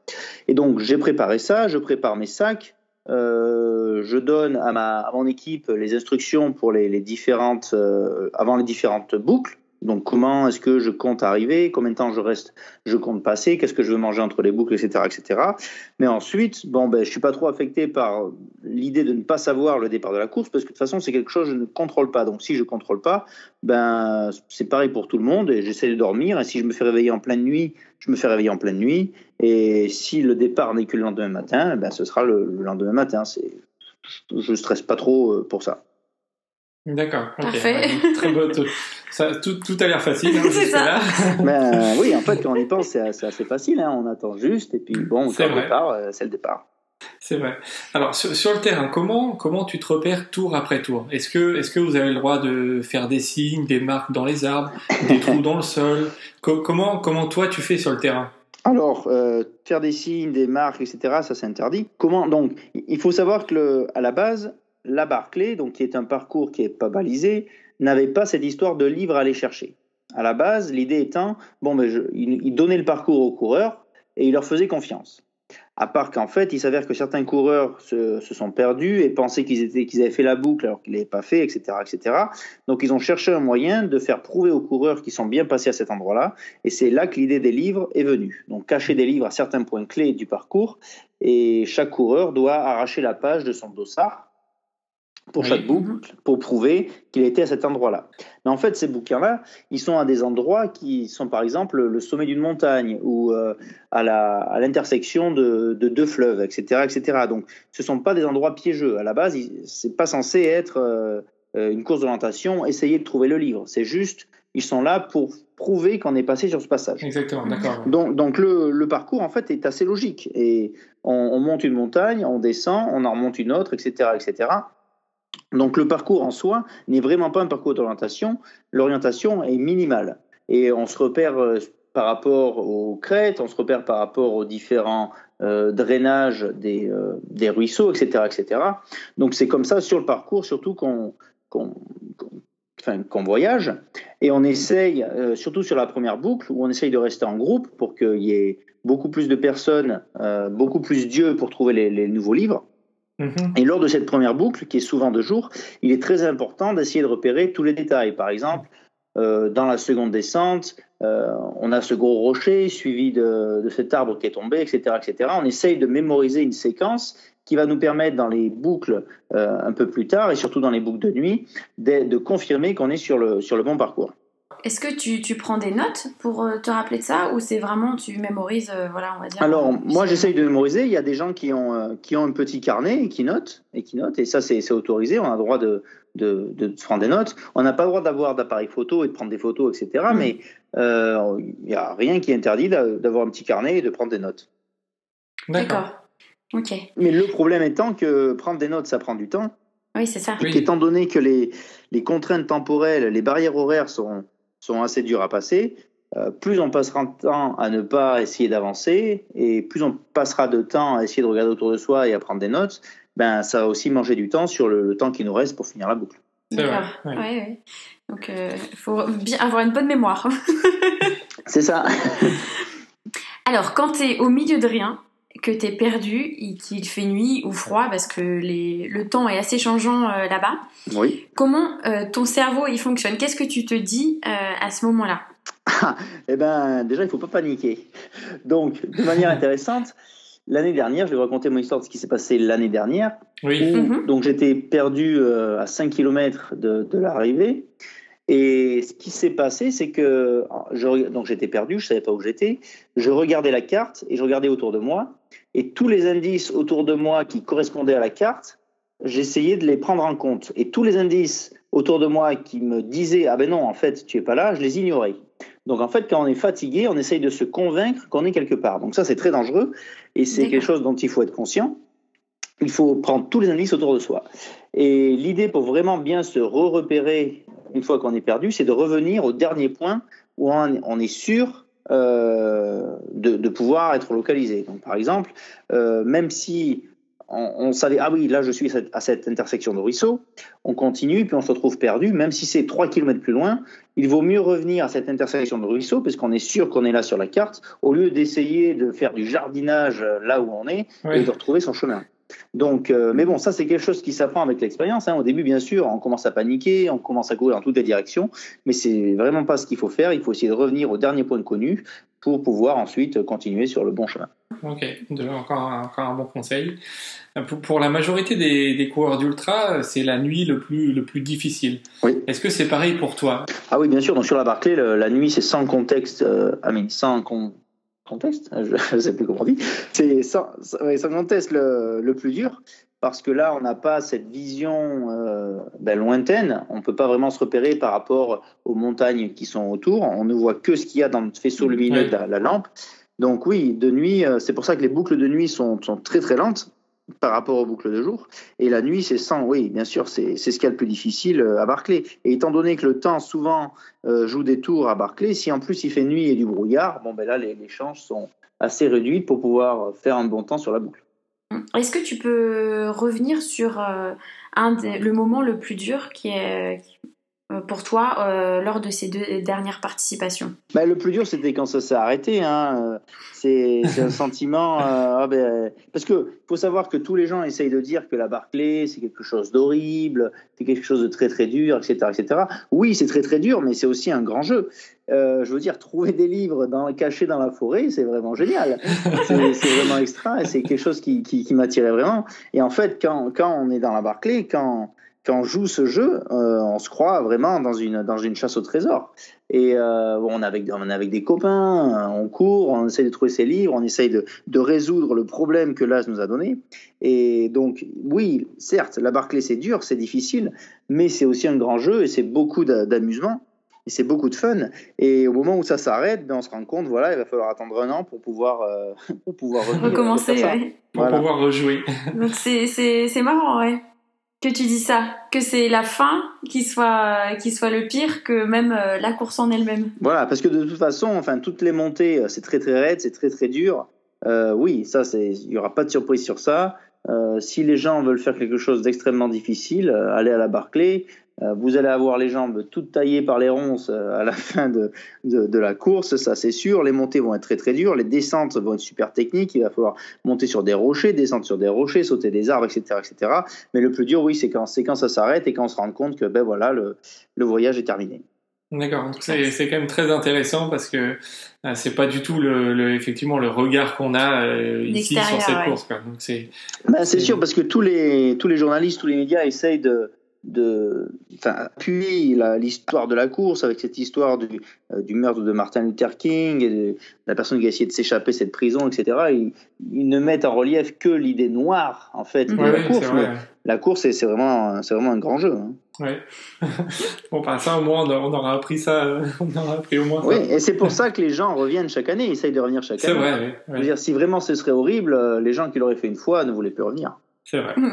Et donc j'ai préparé ça, je prépare mes sacs, euh, je donne à, ma, à mon équipe les instructions pour les différentes, euh, avant les différentes boucles. Donc comment est-ce que je compte arriver, combien de temps je reste, je compte passer, qu'est-ce que je veux manger entre les boucles, etc., etc. Mais ensuite, bon ben je suis pas trop affecté par l'idée de ne pas savoir le départ de la course parce que de toute façon c'est quelque chose que je ne contrôle pas. Donc si je contrôle pas, ben c'est pareil pour tout le monde et j'essaie de dormir. Et si je me fais réveiller en pleine nuit, je me fais réveiller en pleine nuit. Et si le départ n'est que le lendemain matin, ben ce sera le, lendemain matin. C'est je stresse pas trop euh, pour ça. D'accord. Parfait. très beau. Ça, tout, tout, a l'air facile. Hein, c'est ça. Ben, oui, en fait, quand on y pense, c'est assez facile. Hein. On attend juste, et puis bon, c'est le départ, euh, c'est le départ. C'est vrai. Alors, sur, le terrain, comment, comment tu te repères tour après tour? Est-ce que, est que vous avez le droit de faire des signes, des marques dans les arbres, des trous dans le sol? Comment, comment toi tu fais sur le terrain? Alors, euh, faire des signes, des marques, etc., ça c'est interdit. Comment donc Il faut savoir que le, à la base, la Barclay, donc qui est un parcours qui n'est pas balisé, n'avait pas cette histoire de livre à aller chercher. À la base, l'idée étant, bon, ben il, donnait le parcours aux coureurs et il leur faisait confiance. À part qu'en fait, il s'avère que certains coureurs se, sont perdus et pensaient qu'ils qu'ils avaient fait la boucle alors qu'ils ne l'avaient pas fait, etc., etc. Donc, ils ont cherché un moyen de faire prouver aux coureurs qu'ils sont bien passés à cet endroit-là. Et c'est là que l'idée des livres est venue. Donc, cacher des livres à certains points clés du parcours. Et chaque coureur doit arracher la page de son dossard pour chaque boucle pour prouver qu'il était à cet endroit-là. Mais en fait, ces bouquins-là, ils sont à des endroits qui sont par exemple le sommet d'une montagne ou euh, à l'intersection de, de, deux fleuves, etc., etc. Donc, ce ne sont pas des endroits piégeux. À la base, c'est pas censé être euh, euh, une course d'orientation, essayer de trouver le livre. C'est juste, ils sont là pour prouver qu'on est passé sur ce passage. Exactement, d'accord. Donc, donc le, le, parcours, en fait, est assez logique. Et on, on, monte une montagne, on descend, on en remonte une autre, etc., etc. Donc le parcours en soi n'est vraiment pas un parcours d'orientation. L'orientation est minimale. Et on se repère euh, par rapport aux crêtes, on se repère par rapport aux différents euh, drainages des, euh, ruisseaux, etc. etc. Donc c'est comme ça sur le parcours, surtout qu'on qu'on voyage. Et on essaye, surtout sur la première boucle, où on essaye de rester en groupe pour qu'il y ait beaucoup plus de personnes, beaucoup plus d'yeux pour trouver les nouveaux livres. Mhm. Et lors de cette première boucle, qui est souvent de jour, il est très important d'essayer de repérer tous les détails. Par exemple, euh, dans la seconde descente, euh, on a ce gros rocher suivi de, cet arbre qui est tombé, etc., etc. On essaye de mémoriser une séquence qui va nous permettre dans les boucles euh, un peu plus tard, et surtout dans les boucles de nuit, de, confirmer qu'on est sur le bon parcours. Est-ce que tu, tu, prends des notes pour euh, te rappeler de ça ou c'est vraiment tu mémorises, euh, voilà, on va dire Alors, moi j'essaye de mémoriser. Il y a des gens qui ont, euh, qui ont un petit carnet et qui notent, et qui notent, et ça c'est autorisé. On a le droit de, de, de, prendre des notes. On n'a pas le droit d'avoir d'appareil photo et de prendre des photos, etc. Mmh. Mais il n'y a rien qui interdit d'avoir un petit carnet et de prendre des notes. D'accord. Ok. Mais le problème étant que prendre des notes, ça prend du temps. Oui, c'est ça. Et oui. étant donné que les, les contraintes temporelles, les barrières horaires sont sont assez durs à passer, euh, plus on passera de temps à ne pas essayer d'avancer et plus on passera de temps à essayer de regarder autour de soi et à prendre des notes, ben ça va aussi manger du temps sur le, le temps qui nous reste pour finir la boucle. D'accord. Ouais. Ouais, ouais. Donc il euh, faut bien avoir une bonne mémoire. C'est ça. Alors quand tu es au milieu de rien, que tu es perdu et qu'il fait nuit ou froid parce que les, le temps est assez changeant euh, là-bas. Oui. Comment euh, ton cerveau il fonctionne? Qu'est-ce que tu te dis euh, à ce moment-là? Eh ben, déjà, il faut pas paniquer. Donc, de manière intéressante, l'année dernière, je vais vous raconter mon histoire de ce qui s'est passé l'année dernière. Oui. Où, Mhm. Donc, j'étais perdu euh, à 5 km de, de l'arrivée. Et ce qui s'est passé, c'est que je, donc j'étais perdu, je savais pas où j'étais. Je regardais la carte et je regardais autour de moi. Et tous les indices autour de moi qui correspondaient à la carte, j'essayais de les prendre en compte. Et tous les indices autour de moi qui me disaient ah ben non en fait tu es pas là, je les ignorais. Donc en fait quand on est fatigué, on essaye de se convaincre qu'on est quelque part. Donc ça c'est très dangereux et c'est quelque chose dont il faut être conscient. Il faut prendre tous les indices autour de soi. Et l'idée pour vraiment bien se re-repérer une fois qu'on est perdu, c'est de revenir au dernier point où on, on est sûr euh, de, de, pouvoir être localisé. Donc, par exemple, euh, même si on, on, savait, ah oui, là je suis à cette, intersection de ruisseau, on continue, puis on se retrouve perdu, même si c'est 3 km plus loin, il vaut mieux revenir à cette intersection de ruisseau, parce qu'on est sûr qu'on est là sur la carte, au lieu d'essayer de faire du jardinage là où on est oui. et de retrouver son chemin. Donc, euh, mais bon, ça c'est quelque chose qui s'apprend avec l'expérience. Hein. Au début, bien sûr, on commence à paniquer, on commence à courir dans toutes les directions, mais c'est vraiment pas ce qu'il faut faire. Il faut essayer de revenir au dernier point connu pour pouvoir ensuite continuer sur le bon chemin. Ok, encore, encore un bon conseil. Pour, pour la majorité des, des coureurs d'ultra, c'est la nuit le plus, le plus difficile. Oui. Est-ce que c'est pareil pour toi? Ah oui, bien sûr. Donc sur la Barclay, le, la nuit c'est sans contexte, euh, sans con contexte, je ne sais plus comment on dit, c'est sans, sans contexte le, le, plus dur, parce que là, on n'a pas cette vision euh, ben, lointaine, on ne peut pas vraiment se repérer par rapport aux montagnes qui sont autour, on ne voit que ce qu'il y a dans notre faisceau lumineux oui. de la, la, lampe. Donc oui, de nuit, euh, c'est pour ça que les boucles de nuit sont, sont très très lentes par rapport aux boucles de jour. Et la nuit, c'est sans, oui, bien sûr, c'est ce qu'il y a le plus difficile euh, à Barclay. Et étant donné que le temps souvent euh, joue des tours à Barclay, si en plus il fait nuit et du brouillard, bon ben là, les, les chances sont assez réduites pour pouvoir faire un bon temps sur la boucle. Est-ce que tu peux revenir sur euh, un des, le moment le plus dur qui est pour toi euh, lors de ces deux dernières participations ben, Le plus dur, c'était quand ça s'est arrêté. Hein. C'est un sentiment. Euh, ah ben, parce qu'il faut savoir que tous les gens essayent de dire que la Barclay, c'est quelque chose d'horrible, c'est quelque chose de très très dur, etc. etc. Oui, c'est très très dur, mais c'est aussi un grand jeu. Euh, je veux dire, trouver des livres dans, cachés dans la forêt, c'est vraiment génial. C'est vraiment extra et c'est quelque chose qui, qui, qui m'attirait vraiment. Et en fait, quand, quand on est dans la Barclay, quand quand on joue ce jeu, euh, on se croit vraiment dans une, dans une chasse au trésor. Et euh, on, est avec, on est avec des copains, on court, on essaie de trouver ses livres, on essaye de, de résoudre le problème que l'âge nous a donné. Et donc, oui, certes, la Barclay, c'est dur, c'est difficile, mais c'est aussi un grand jeu et c'est beaucoup d'amusement. Et c'est beaucoup de fun. Et au moment où ça s'arrête, ben on se rend compte, voilà, il va falloir attendre un an pour pouvoir, euh, pour pouvoir recommencer, ouais. pour pouvoir rejouer. Donc c'est marrant, ouais que tu dis ça, que c'est la fin qui soit, qui soit le pire que même euh, la course en elle-même. Voilà, parce que de toute façon, enfin, toutes les montées, c'est très très raide, c'est très très dur. Euh, oui, ça, il n'y aura pas de surprise sur ça. Euh, si les gens veulent faire quelque chose d'extrêmement difficile, euh, allez à la Barclay. Euh, vous allez avoir les jambes toutes taillées par les ronces à la fin de, de, de la course, ça c'est sûr. Les montées vont être très très dures, les descentes vont être super techniques. Il va falloir monter sur des rochers, descendre sur des rochers, sauter des arbres, etc. etc. Mais le plus dur, oui, c'est quand, quand ça s'arrête et quand on se rend compte que ben voilà, le, le voyage est terminé. D'accord, c'est quand même très intéressant parce que euh, c'est pas du tout le, le, effectivement le regard qu'on a euh, ici sur cette ouais. course. Quoi. Donc c'est Ben, c'est sûr parce que tous les tous les journalistes, tous les médias essayent de de enfin, appuyer la- l'histoire de la course avec cette histoire du, euh, du meurtre de Martin Luther King et de la personne qui a essayé de s'échapper de cette prison, etc. Ils, ils ne mettent en relief que l'idée noire en fait de Ouais, la course. la course, c'est c'est vraiment c'est vraiment un grand jeu. hein. Ouais. bon, bah, ça au moins on, aura appris ça, euh, on aura appris au moins ça. Oui, et c'est pour ça que les gens reviennent chaque année, ils essayent de revenir chaque C'est année. vrai, oui, Je oui, veux dire, si vraiment ce serait horrible, euh, les gens qui l'auraient fait une fois ne voulaient plus revenir. c'est vrai.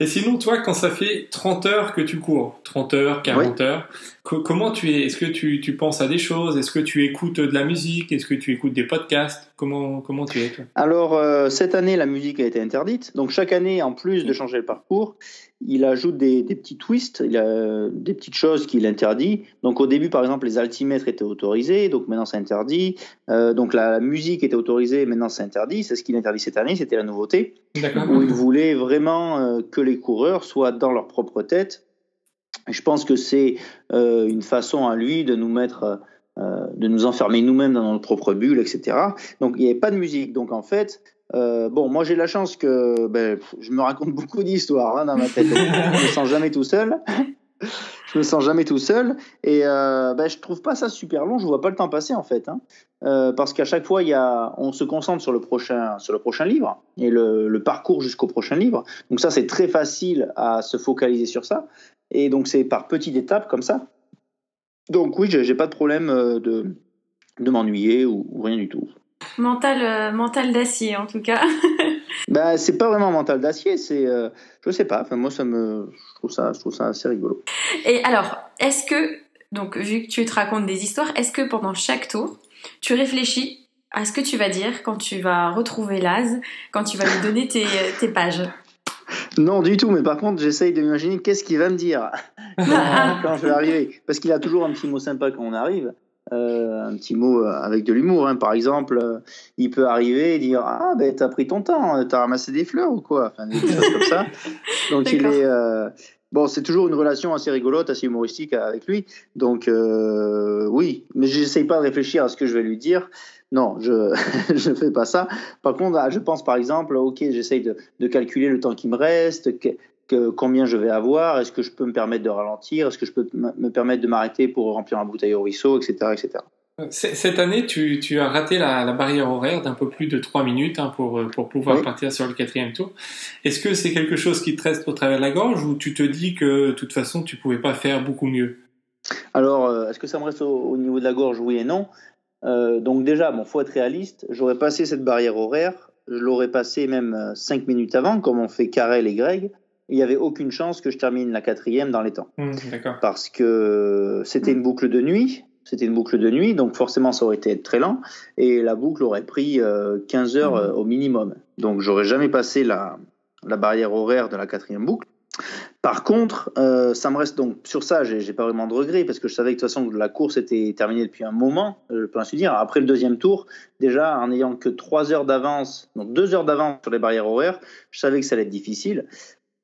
Et sinon, toi, quand ça fait 30 heures que tu cours, 30 heures, 40 heures, co- comment tu es Est-ce que tu, tu penses à des choses? Est-ce que tu écoutes de la musique? Est-ce que tu écoutes des podcasts? Comment, comment tu es, toi? Alors, euh, cette année, la musique a été interdite. Donc, chaque année, en plus de changer le parcours, il ajoute des, des petits twists, il a euh, des petites choses qu'il interdit. Donc, au début, par exemple, les altimètres étaient autorisés, donc maintenant c'est interdit. Euh, donc, la, la musique était autorisée, maintenant c'est interdit. C'est ce qu'il interdit cette année, c'était la nouveauté, D'accord où il voulait vraiment euh, que les coureurs soient dans leur propre tête. Je pense que c'est euh, une façon à lui de nous mettre, euh, de nous enfermer nous-mêmes dans notre propre bulle, etc. Donc il n'y avait pas de musique. Donc en fait, euh, bon, moi j'ai la chance que ben, je me raconte beaucoup d'histoires hein, dans ma tête. Je me sens jamais tout seul. je me sens jamais tout seul et euh, ben, je trouve pas ça super long. Je vois pas le temps passer en fait, hein. Parce qu'à chaque fois on se concentre sur le prochain, sur le prochain livre et le parcours jusqu'au prochain livre. Donc ça c'est très facile à se focaliser sur ça. Et donc c'est par petites étapes comme ça. Donc oui, j'ai pas de problème euh, de, de m'ennuyer ou, ou rien du tout. mental, euh, mental d'acier en tout cas. Bah, c'est pas vraiment mental d'acier, c'est, euh, je sais pas. Enfin, moi, ça me, je trouve ça, je trouve ça assez rigolo. Et alors, est-ce que, donc vu que tu te racontes des histoires, est-ce que pendant chaque tour, tu réfléchis à ce que tu vas dire quand tu vas retrouver Laz, quand tu vas lui donner tes, tes pages? Non, du tout. Mais par contre, j'essaye de m'imaginer qu'est-ce qu'il va me dire quand, quand je vais arriver, parce qu'il a toujours un petit mot sympa quand on arrive. Euh, un petit mot euh, avec de l'humour, hein. par exemple, euh, il peut arriver et dire ah ben t'as pris ton temps, euh, t'as ramassé des fleurs ou quoi, enfin des choses comme ça. Donc il est euh, bon, c'est toujours une relation assez rigolote, assez humoristique avec lui. Donc euh, oui, mais j'essaye pas de réfléchir à ce que je vais lui dire. Non, je je fais pas ça. Par contre, ah, je pense par exemple, ok, j'essaye de, de calculer le temps qui me reste, que, que- combien je vais avoir, est-ce que je peux me permettre de ralentir, est-ce que je peux me permettre de m'arrêter pour remplir ma bouteille au ruisseau, etc., etc. Cette année, tu, tu as raté la, la barrière horaire d'un peu plus de 3 minutes hein, pour, pour pouvoir Oui. partir sur le quatrième tour. Est-ce que c'est quelque chose qui te reste au travers de la gorge ou tu te dis que de toute façon tu pouvais pas faire beaucoup mieux? Alors, euh, est-ce que ça me reste au, au niveau de la gorge? Oui et non. Euh, donc déjà, bon, faut être réaliste. J'aurais passé cette barrière horaire. Je l'aurais passé même 5 minutes avant, comme on fait Karel et Greg. Il n'y avait aucune chance que je termine la quatrième dans les temps. D'accord. Parce que c'était une boucle de nuit. C'était une boucle de nuit, donc forcément ça aurait été très lent. Et la boucle aurait pris euh, 15 heures euh, au minimum. Donc j'aurais jamais passé la, la barrière horaire de la quatrième boucle. Par contre, euh, ça me reste donc sur ça, j'ai pas vraiment de regrets parce que je savais que de toute façon la course était terminée depuis un moment, euh, je peux ainsi dire. Après le deuxième tour, déjà en n'ayant que trois heures d'avance, donc deux heures d'avance sur les barrières horaires, je savais que ça allait être difficile.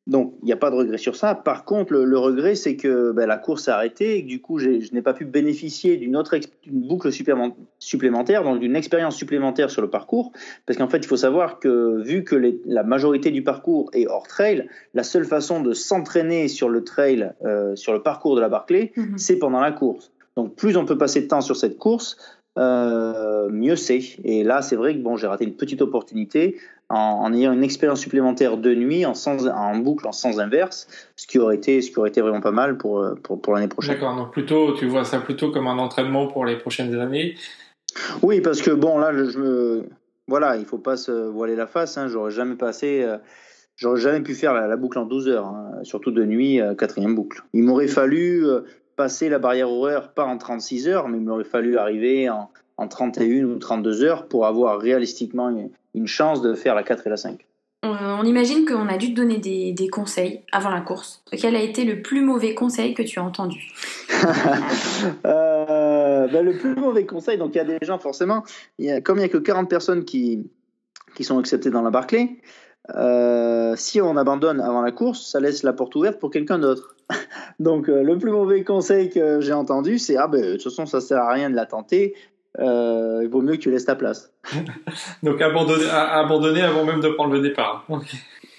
Donc il n'y a pas de regret sur ça. Par contre, le, le regret c'est que ben, la course s'est arrêtée et que du coup je n'ai pas pu bénéficier d'une autre boucle supplément- supplémentaire, donc d'une expérience supplémentaire sur le parcours. Parce qu'en fait, il faut savoir que vu que les- la majorité du parcours est hors trail, la seule façon de s'entraîner sur le trail, euh, sur le parcours de la Barclay, Mhm. c'est pendant la course. Donc plus on peut passer de temps sur cette course, euh, mieux c'est. Et là, c'est vrai que bon, j'ai raté une petite opportunité en, en ayant une expérience supplémentaire de nuit en, sens, en boucle en sens inverse, ce qui aurait été, ce qui aurait été vraiment pas mal pour, euh, pour, pour l'année prochaine. D'accord. Donc plutôt, tu vois ça plutôt comme un entraînement pour les prochaines années. Oui, parce que bon, là, je, je me. Voilà, il faut pas se voiler la face. Hein, j'aurais jamais passé. euh, J'aurais jamais pu faire la, la boucle en 12 heures, hein, surtout de nuit, euh, quatrième boucle. Il m'aurait fallu euh, passer la barrière horaire, pas en 36 heures, mais il m'aurait fallu arriver en, en 31 ou 32 heures pour avoir réalistiquement une, chance de faire la 4 et la 5. on, imagine qu'on a dû te donner des, conseils avant la course. Quel a été le plus mauvais conseil que tu as entendu? Euh, ben, Le plus mauvais conseil, donc il y a des gens forcément, y a, comme il n'y a que 40 personnes qui, qui sont acceptées dans la Barclay, euh, si on abandonne avant la course, ça laisse la porte ouverte pour quelqu'un d'autre. Donc euh, le plus mauvais conseil que j'ai entendu, c'est ah ben de toute façon ça sert à rien de la tenter, euh, il vaut mieux que tu laisses ta place. Donc abandonner, abandonner avant même de prendre le départ.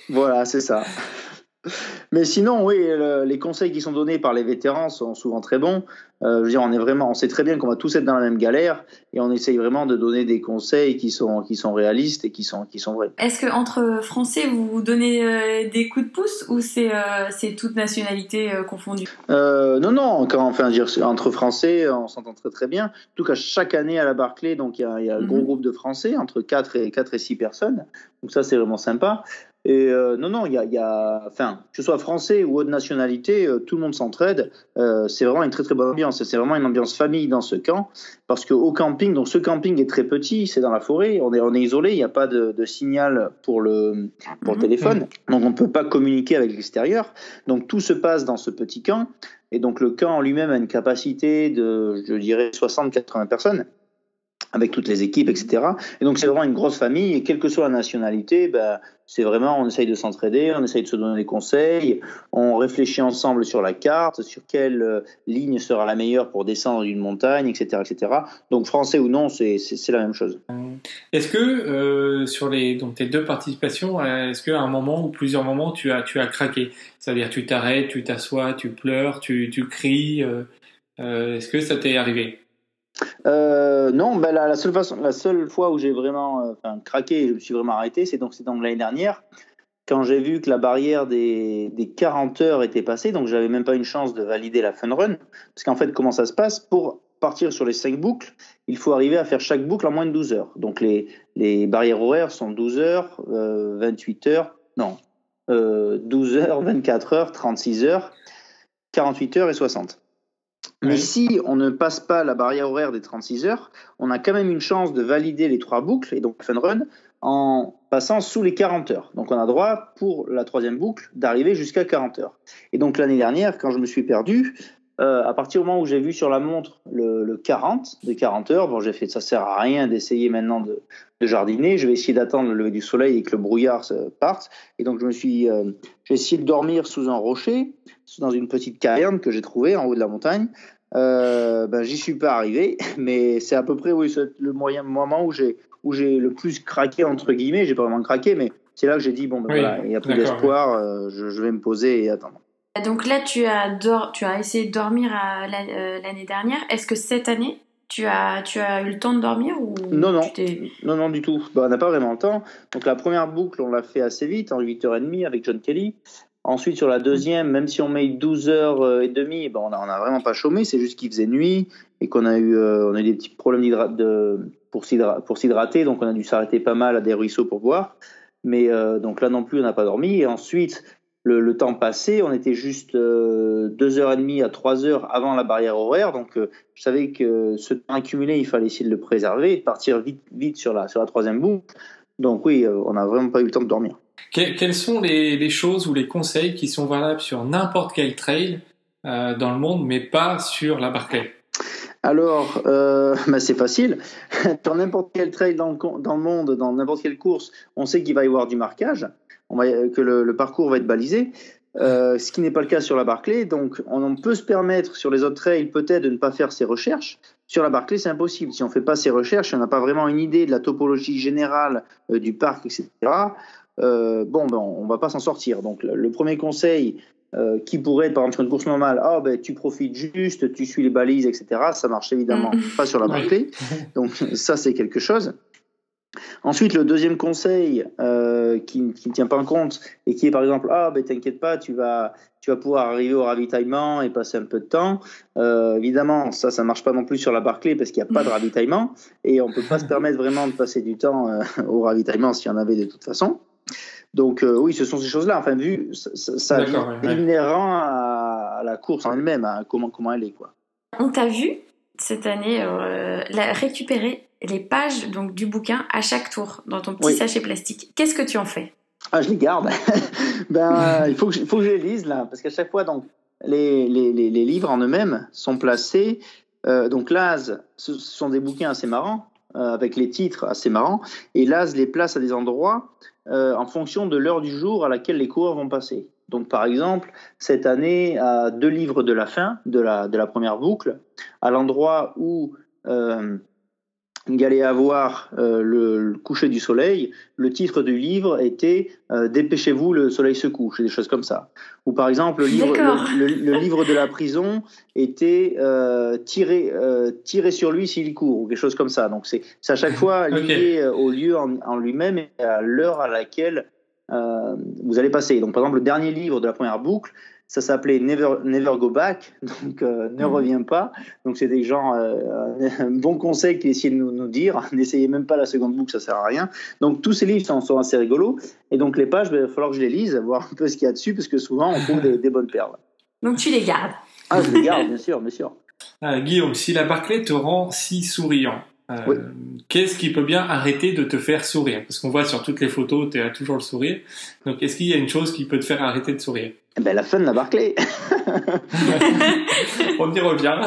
Voilà, c'est ça. Mais sinon, oui, les conseils qui sont donnés par les vétérans sont souvent très bons. Euh, je veux dire, on est vraiment, on sait très bien qu'on va tous être dans la même galère et on essaye vraiment de donner des conseils qui sont, qui sont réalistes et qui sont, qui sont vrais. Est-ce que entre Français, vous vous donnez euh, des coups de pouce ou c'est, euh, c'est toute nationalité confondue? Non, non. Quand, enfin, dire, entre Français, on s'entend très très bien. En tout cas, chaque année à la Barclay, donc il y a, y a un gros mhm. groupe de Français entre 4 et 4 et 6 personnes. Donc ça, c'est vraiment sympa. Et euh, non, non, il y a, y a, enfin, que ce soit français ou autre nationalité, euh, tout le monde s'entraide. Euh, c'est vraiment une très très bonne ambiance. C'est vraiment une ambiance famille dans ce camp, parce qu'au camping, donc ce camping est très petit, c'est dans la forêt, on est, on est isolé, il n'y a pas de, de, signal pour le, pour le mhm. téléphone, donc on ne peut pas communiquer avec l'extérieur. Donc tout se passe dans ce petit camp, et donc le camp en lui-même a une capacité de, je dirais, 60-80 personnes avec toutes les équipes, etc. Et donc c'est vraiment une grosse famille, et quelle que soit la nationalité, ben, c'est vraiment, on essaye de s'entraider, on essaye de se donner des conseils, on réfléchit ensemble sur la carte, sur quelle euh, ligne sera la meilleure pour descendre une montagne, etc. etc. Donc français ou non, c'est la même chose. Est-ce que euh, sur les, donc, tes deux participations, euh, est-ce qu'à un moment ou plusieurs moments, tu as, tu as craqué? C'est-à-dire tu t'arrêtes, tu t'assois, tu pleures, tu cries Est-ce que ça t'est arrivé? Euh, non, ben la, seule fois où j'ai vraiment euh, craqué je me suis vraiment arrêté, c'est donc, l'année dernière, quand j'ai vu que la barrière des, des 40 heures était passée, donc j'avais même pas une chance de valider la fun run, parce qu'en fait, comment ça se passe? Pour partir sur les 5 boucles, il faut arriver à faire chaque boucle en moins de 12 heures. Donc les, les barrières horaires sont 12 heures, 28 euh, heures, non, 12 heures, 24 heures, 36 heures, 48 heures et 60. Mais si on ne passe pas la barrière horaire des 36 heures, on a quand même une chance de valider les trois boucles, et donc fun run, en passant sous les 40 heures. Donc on a droit, pour la troisième boucle, d'arriver jusqu'à 40 heures. Et donc l'année dernière, quand je me suis perdu, euh, à partir du moment où j'ai vu sur la montre le, 40, de 40 heures, bon j'ai fait ça sert à rien d'essayer maintenant de, jardiner, je vais essayer d'attendre le lever du soleil et que le brouillard parte. Et donc je me suis, euh, j'ai essayé de dormir sous un rocher, dans une petite caverne que j'ai trouvée en haut de la montagne. Euh, ben, j'y suis pas arrivé, mais c'est à peu près oui, le moyen moment où j'ai où j'ai le plus craqué entre guillemets. J'ai pas vraiment craqué, mais c'est là que j'ai dit bon ben voilà, il n'y a plus d'espoir, euh, je, vais me poser et attendre. Donc là, tu as tu as essayé de dormir euh, l'année dernière. Est-ce que cette année tu as, tu as eu le temps de dormir ou Non, non. Non, non, du tout. Bah, on n'a pas vraiment le temps. Donc la première boucle, on l'a fait assez vite, en 8h30 avec John Kelly. Ensuite, sur la deuxième, même si on met 12 heures euh, et demie, ben on n'a vraiment pas chômé, c'est juste qu'il faisait nuit et qu'on a, eu, euh, on a eu des petits problèmes de, pour s'hydrater, donc on a dû s'arrêter pas mal à des ruisseaux pour boire. Mais euh, donc là non plus, on n'a pas dormi. Et ensuite, le, temps passé, on était juste 2h30 à 3h avant la barrière horaire, donc je savais que ce temps accumulé, il fallait essayer de le préserver et de partir vite, vite sur la, sur la troisième boucle. Donc oui, on n'a vraiment pas eu le temps de dormir. quelles sont les, choses ou les conseils qui sont valables sur n'importe quel trail euh, dans le monde, mais pas sur la Barclay alors, euh, bah, c'est facile. Dans n'importe quel trail dans le, dans le monde, dans n'importe quelle course, on sait qu'il va y avoir du marquage, on va, que le, parcours va être balisé. Euh, ce qui n'est pas le cas sur la Barclay. Donc, on peut se permettre sur les autres trails peut-être de ne pas faire ces recherches. Sur la Barclay, c'est impossible. Si on ne fait pas ces recherches, si on n'a pas vraiment une idée de la topologie générale du parc, etc., euh, bon, ben, on va pas s'en sortir. Donc, le, premier conseil euh, qui pourrait être, par exemple, sur une course normale, ah, ben, tu profites juste, tu suis les balises, etc., ça marche évidemment mm. pas sur la Barclay. Donc, ça, c'est quelque chose. Ensuite, le deuxième conseil euh, qui ne tient pas en compte et qui est par exemple ah ben t'inquiète pas tu vas tu vas pouvoir arriver au ravitaillement et passer un peu de temps. évidemment ça ça marche pas non plus sur la Barclay parce qu'il n'y a pas de ravitaillement et on peut pas se permettre vraiment de passer du temps au ravitaillement s'il y en avait de toute façon. Donc euh, oui, ce sont ces choses-là. Enfin, vu ça, ça inhérent à, la course en elle-même, à comment comment elle est quoi. On t'a vu cette année euh, récupérer les pages donc du bouquin à chaque tour dans ton petit sachet plastique. Qu'est-ce que tu en fais? Ah, je les garde. ben, il faut que, je, faut que je les lise là, parce qu'à chaque fois, donc, les, les, les, les livres en eux-mêmes sont placés. Euh, donc, l'AS, ce sont des bouquins assez marrants, euh, avec les titres assez marrants, et l'AS les place à des endroits euh, en fonction de l'heure du jour à laquelle les coureurs vont passer. Donc, par exemple, cette année, à deux livres de la fin de la, de la première boucle, à l'endroit où euh, il allait avoir euh, le, le, coucher du soleil, le titre du livre était euh, Dépêchez-vous, le soleil se couche, des choses comme ça. Ou par exemple, le livre, le, le, le livre de la prison était euh, tiré, euh, tiré sur lui s'il court, ou quelque chose comme ça. Donc c'est à chaque fois lié okay. au lieu en, en lui-même et à l'heure à laquelle euh, vous allez passer. Donc par exemple, le dernier livre de la première boucle, ça s'appelait Never, Never Go Back, donc euh, ne mmh. reviens pas. Donc c'est des gens, euh, un bon conseil qu'ils essayaient de nous, nous dire, n'essayez même pas la seconde boucle, ça sert à rien. Donc tous ces livres sont, sont assez rigolos, et donc les pages, ben, il va falloir que je les lise, voir un peu ce qu'il y a dessus, parce que souvent on trouve des, des, bonnes perles. Donc tu les gardes Ah, je les garde, bien sûr, bien sûr. Euh, Guillaume, si la Barclay te rend si souriant, euh, oui. Qu'est-ce qui peut bien arrêter de te faire sourire? Parce qu'on voit sur toutes les photos, tu as toujours le sourire. Donc, est-ce qu'il y a une chose qui peut te faire arrêter de sourire? Eh ben, La de la Barclay. On y revient.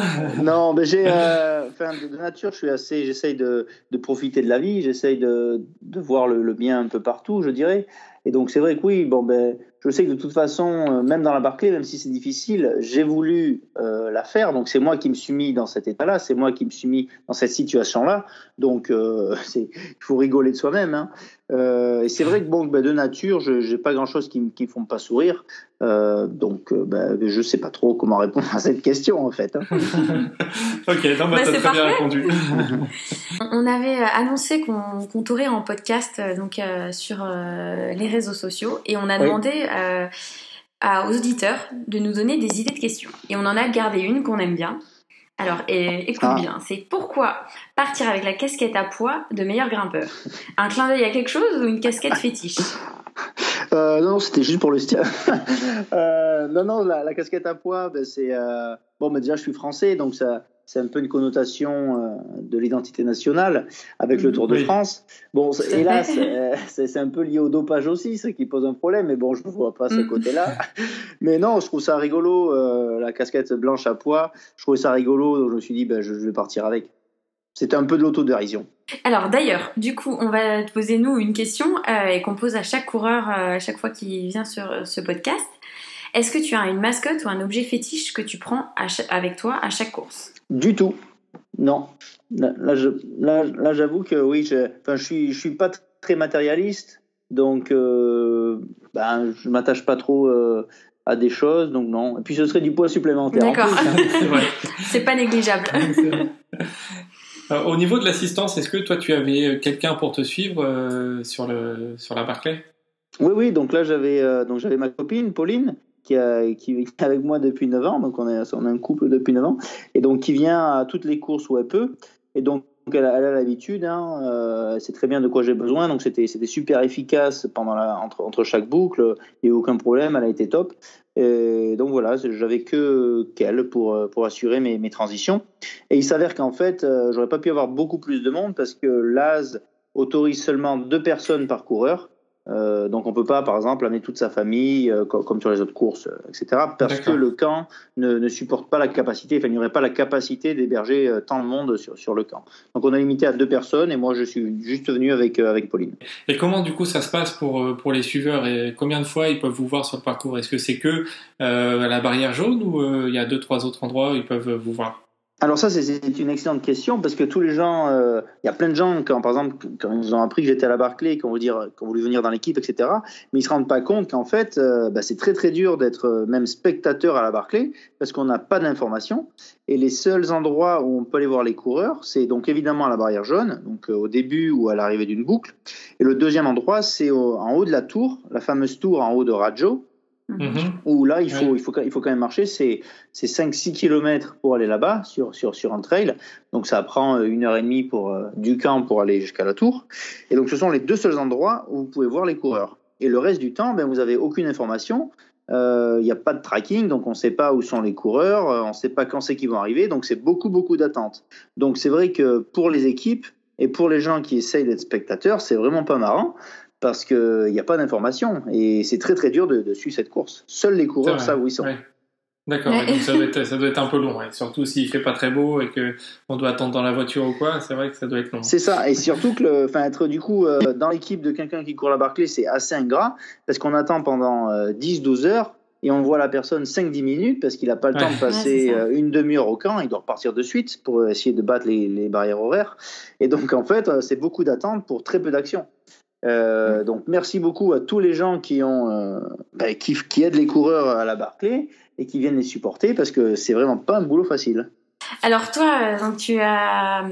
non, mais j'ai, euh, de, de, nature, je suis assez, j'essaye de, de, profiter de la vie, j'essaye de, de voir le, le, bien un peu partout, je dirais. Et donc, c'est vrai que oui, bon, ben, je sais que de toute façon, euh, même dans la Barclay, même si c'est difficile, j'ai voulu euh, la faire. Donc, c'est moi qui me suis mis dans cet état-là, c'est moi qui me suis mis dans cette situation-là. Donc, euh, il faut rigoler de soi-même. Hein. Euh, et c'est vrai que bon, ben, de nature, je n'ai pas grand-chose qui ne font pas sourire. Euh, donc, ben, je ne sais pas trop comment répondre à cette question, en fait. Hein. ok, non, bah, bah, t'as très parfait. bien répondu. On avait annoncé qu'on qu t'aurait en podcast donc, sur les réseaux sociaux et on a demandé oui à, aux auditeurs de nous donner des idées de questions. Et on en a gardé une qu'on aime bien. Alors, et, écoute ah. bien, c'est pourquoi partir avec la casquette à poids de meilleur grimpeur? Un clin d'œil à quelque chose ou une casquette fétiche? Euh, non, c'était juste pour le style. euh, non, non, la, la, casquette à poids, ben, c'est euh... bon, mais déjà je suis français, donc ça, c'est un peu une connotation euh, de l'identité nationale avec le Tour de oui. France. Bon, hélas, c'est un peu lié au dopage aussi, ce qui pose un problème, mais bon, je ne vois pas ce côté-là. mais non, je trouve ça rigolo, euh, la casquette blanche à poids, je trouvais ça rigolo, donc je me suis dit, ben, je, je vais partir avec. C'était un peu de l'autodérision. Alors d'ailleurs, du coup, on va te poser nous une question euh, et qu'on pose à chaque coureur euh, à chaque fois qu'il vient sur euh, ce podcast. Est-ce que tu as une mascotte ou un objet fétiche que tu prends avec toi à chaque course? Du tout. Non. Là, là, là, là j'avoue que oui, je, enfin, je suis, je suis pas très matérialiste, donc euh, ben, je m'attache pas trop euh, à des choses, donc non. Et puis ce serait du poids supplémentaire. D'accord. C'est pas négligeable. Euh, au niveau de l'assistance, est-ce que toi tu avais quelqu'un pour te suivre euh, sur, le, sur la Barclay? Oui, oui, donc là j'avais euh, donc j'avais ma copine Pauline qui, est avec moi depuis 9 ans, donc on est, on est un couple depuis 9 ans, et donc qui vient à toutes les courses où elle peut, et donc elle a l'habitude, hein, euh, c'est très bien de quoi j'ai besoin, donc c'était super efficace pendant entre, entre chaque boucle, il n'y a eu aucun problème, elle a été top. Et donc voilà, j'avais que qu'elle pour, pour assurer mes, mes transitions. Et il s'avère qu'en fait, euh, j'aurais pas pu avoir beaucoup plus de monde parce que l'AS autorise seulement deux personnes par coureur. Euh, donc on peut pas, par exemple, amener toute sa famille, euh, comme, comme, sur les autres courses, euh, etc. Parce que le camp ne, ne, supporte pas la capacité, enfin il n'y aurait pas la capacité d'héberger tant de monde sur, sur le camp. Donc on a limité à deux personnes et moi je suis juste venu avec, avec Pauline. Et comment du coup ça se passe pour, pour les suiveurs et combien de fois ils peuvent vous voir sur le parcours? Est-ce que c'est que à la barrière jaune ou il y a deux, trois autres endroits où ils peuvent vous voir? Alors ça, c'est une excellente question parce que tous les gens, il euh, y a plein de gens quand, par exemple, quand ils ont appris que j'étais à la Barclay, qui ont voulu dire, qui ont voulu venir dans l'équipe, etc. Mais ils se rendent pas compte qu'en fait, euh, bah, c'est très très dur d'être euh, même spectateur à la Barclay parce qu'on n'a pas d'informations. Et les seuls endroits où on peut aller voir les coureurs, c'est donc évidemment à la barrière jaune, donc au début ou à l'arrivée d'une boucle. Et le deuxième endroit, c'est en haut de la tour, la fameuse tour en haut de Rajo, Mmh. Où là, il faut, ouais. il faut, il faut quand même marcher, c'est 5-6 km pour aller là-bas, sur, sur, sur un trail. Donc ça prend euh, une heure et demie pour, euh, du camp pour aller jusqu'à la tour. Et donc ce sont les deux seuls endroits où vous pouvez voir les coureurs. Et le reste du temps, ben, vous n'avez aucune information. Il euh, n'y a pas de tracking, donc on ne sait pas où sont les coureurs, on ne sait pas quand c'est qu'ils vont arriver, donc c'est beaucoup, beaucoup d'attente. Donc c'est vrai que pour les équipes et pour les gens qui essayent d'être spectateurs, c'est vraiment pas marrant parce qu'il n'y a pas d'information et c'est très très dur de, de, suivre cette course. Seuls les coureurs savent où ils sont. Ouais. D'accord, ouais. donc ça doit, être, ça doit être un peu long, ouais. surtout s'il fait pas très beau et que on doit attendre dans la voiture ou quoi, c'est vrai que ça doit être long. C'est ça, et surtout que, le, enfin, être du coup euh, dans l'équipe de quelqu'un qui court la Barclay, c'est assez ingrat parce qu'on attend pendant euh, 10-12 heures et on voit la personne 5-10 minutes parce qu'il n'a pas le Ouais. temps de passer Ouais, euh, une demi-heure au camp, il doit repartir de suite pour essayer de battre les, les barrières horaires. Et donc en fait, euh, c'est beaucoup d'attente pour très peu d'action. Euh, donc merci beaucoup à tous les gens qui ont euh, bah, qui, qui aident les coureurs à la Barclay et qui viennent les supporter parce que c'est vraiment pas un boulot facile. Alors toi, euh, donc tu as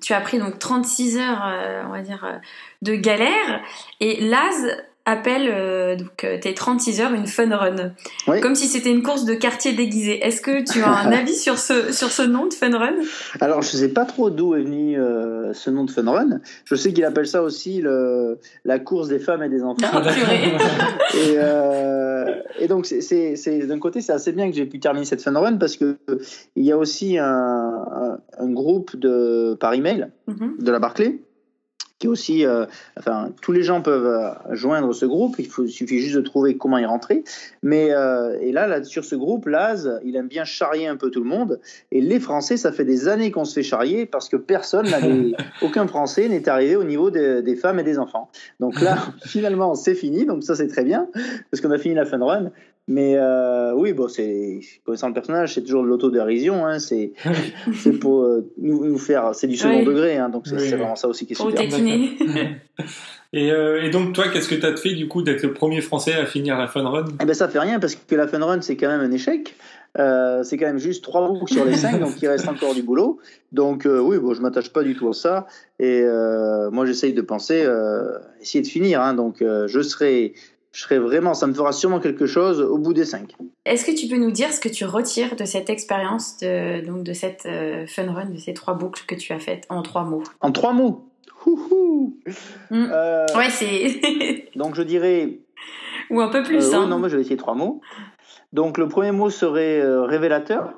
tu as pris donc 36 heures, on va dire, de galère, et Laz appelle euh, donc euh, tes 36 heures une fun run, Oui. comme si c'était une course de quartier déguisée. Est-ce que tu as un avis sur ce sur ce nom de fun run? Alors, je sais pas trop d'où est venu euh, ce nom de Fun Run. Je sais qu'il appelle ça aussi le, la course des femmes et des enfants. Purée. et, euh, et donc, c'est- d'un côté, c'est assez bien que j'ai pu terminer cette Fun Run parce que euh, il y a aussi un, un, un groupe de, par email Mhm. de la Barclay qui est aussi, euh, enfin, tous les gens peuvent euh, joindre ce groupe. Il, faut, il suffit juste de trouver comment y rentrer. Mais euh, et là, là, sur ce groupe, Laz, il aime bien charrier un peu tout le monde. Et les Français, ça fait des années qu'on se fait charrier parce que personne, n'avait- aucun Français n'est arrivé au niveau des femmes et des enfants. Donc là, finalement, c'est fini. Donc ça, c'est très bien parce qu'on a fini la fun run. Mais euh, oui, bon, c'est connaissant le personnage, c'est toujours de l'autodérision. Hein, c'est c'est pour euh, nous, nous faire, c'est du second Oui. degré. Hein, donc c'est vraiment ça aussi qui est super. Et, euh, et donc toi, qu'est-ce que t'as fait du coup d'être le premier Français à finir la fun run? Eh ben ça fait rien parce que la fun run c'est quand même un échec. Euh, c'est quand même juste trois boucles sur les cinq, donc il reste encore du boulot. Donc euh, oui, bon, je m'attache pas du tout à ça. Et euh, moi j'essaye de penser, euh, essayer de finir. Hein, donc euh, je serai, je serai vraiment, ça me fera sûrement quelque chose au bout des cinq. Est-ce que tu peux nous dire ce que tu retires de cette expérience, de, donc de cette euh, fun run, de ces trois boucles que tu as faites en trois mots? En trois mots? Houhou. Mm. Euh, Ouais, c'est. Donc je dirais Ou un peu plus, Euh, hein. oui, non, moi je vais essayer trois mots. Donc le premier mot serait euh, révélateur,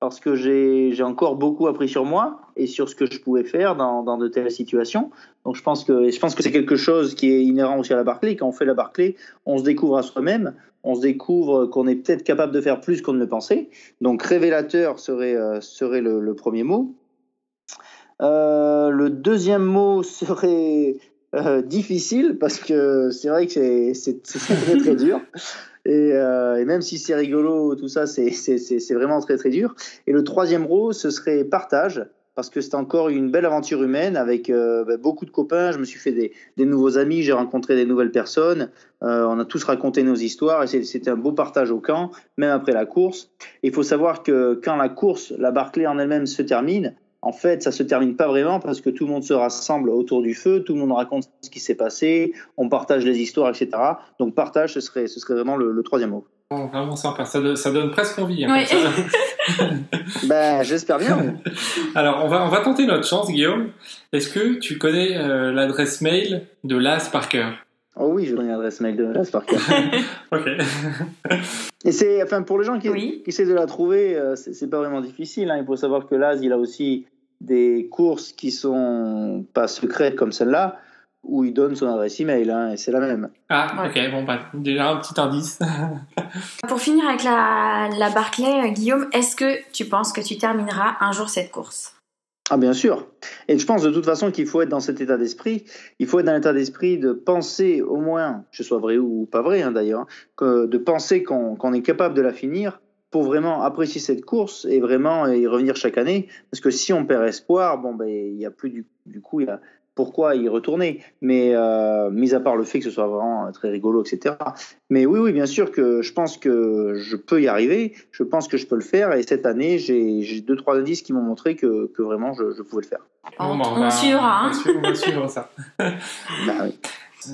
parce que j'ai encore beaucoup appris sur moi et sur ce que je pouvais faire dans, dans de telles situations. Donc je pense que je pense que c'est quelque chose qui est inhérent aussi à la Barclay. Quand on fait la Barclay, on se découvre à soi-même, on se découvre qu'on est peut-être capable de faire plus qu'on ne le pensait. Donc révélateur serait euh, serait le, le premier mot. Euh, le deuxième mot serait euh, difficile parce que c'est vrai que c'est très très dur. Et, euh, et même si c'est rigolo, tout ça, c'est vraiment très très dur. Et le troisième mot, ce serait partage, parce que c'est encore une belle aventure humaine avec euh, bah, beaucoup de copains. Je me suis fait des, des nouveaux amis, j'ai rencontré des nouvelles personnes. Euh, on a tous raconté nos histoires et c'était un beau partage au camp, même après la course. Il faut savoir que quand la course, la Barclay en elle-même se termine, en fait, ça se termine pas vraiment parce que tout le monde se rassemble autour du feu, tout le monde raconte ce qui s'est passé, on partage les histoires, etc. Donc partage, ce serait, ce serait vraiment le, le troisième mot. Oh, Vraiment sympa, ça, ça donne presque envie. hein, Ouais. comme ça. Ben, j'espère bien. Alors on va, on va tenter notre chance, Guillaume. Est-ce que tu connais euh, l'adresse mail de Laz Parker? Oh oui, je donne l'adresse mail de Las Parker. Ok. Et c'est, enfin, pour les gens qui, Oui. qui essaient de la trouver, euh, c'est c'est pas vraiment difficile. hein. Il faut savoir que Laz, il a aussi des courses qui sont pas secrètes comme celle-là, où il donne son adresse email, hein, et c'est la même. Ah, ok, bon, bah, déjà un petit indice. Pour finir avec la, la Barclay, euh, Guillaume, est-ce que tu penses que tu termineras un jour cette course? Ah bien sûr. Et je pense de toute façon qu'il faut être dans cet état d'esprit. Il faut être dans l'état d'esprit de penser au moins, que ce soit vrai ou pas vrai hein, d'ailleurs, que de penser qu'on est capable de la finir pour vraiment apprécier cette course et vraiment y revenir chaque année. Parce que si on perd espoir, bon ben il y a plus du, du coup il y a pourquoi y retourner. Mais euh, mis à part le fait que ce soit vraiment très rigolo, etc. Mais oui, oui, bien sûr que je pense que je peux y arriver. Je pense que je peux le faire. Et cette année, j'ai deux trois indices qui m'ont montré que, que vraiment je, je pouvais le faire. On- on va- suivra, On hein. on va suivre ça. Bah oui.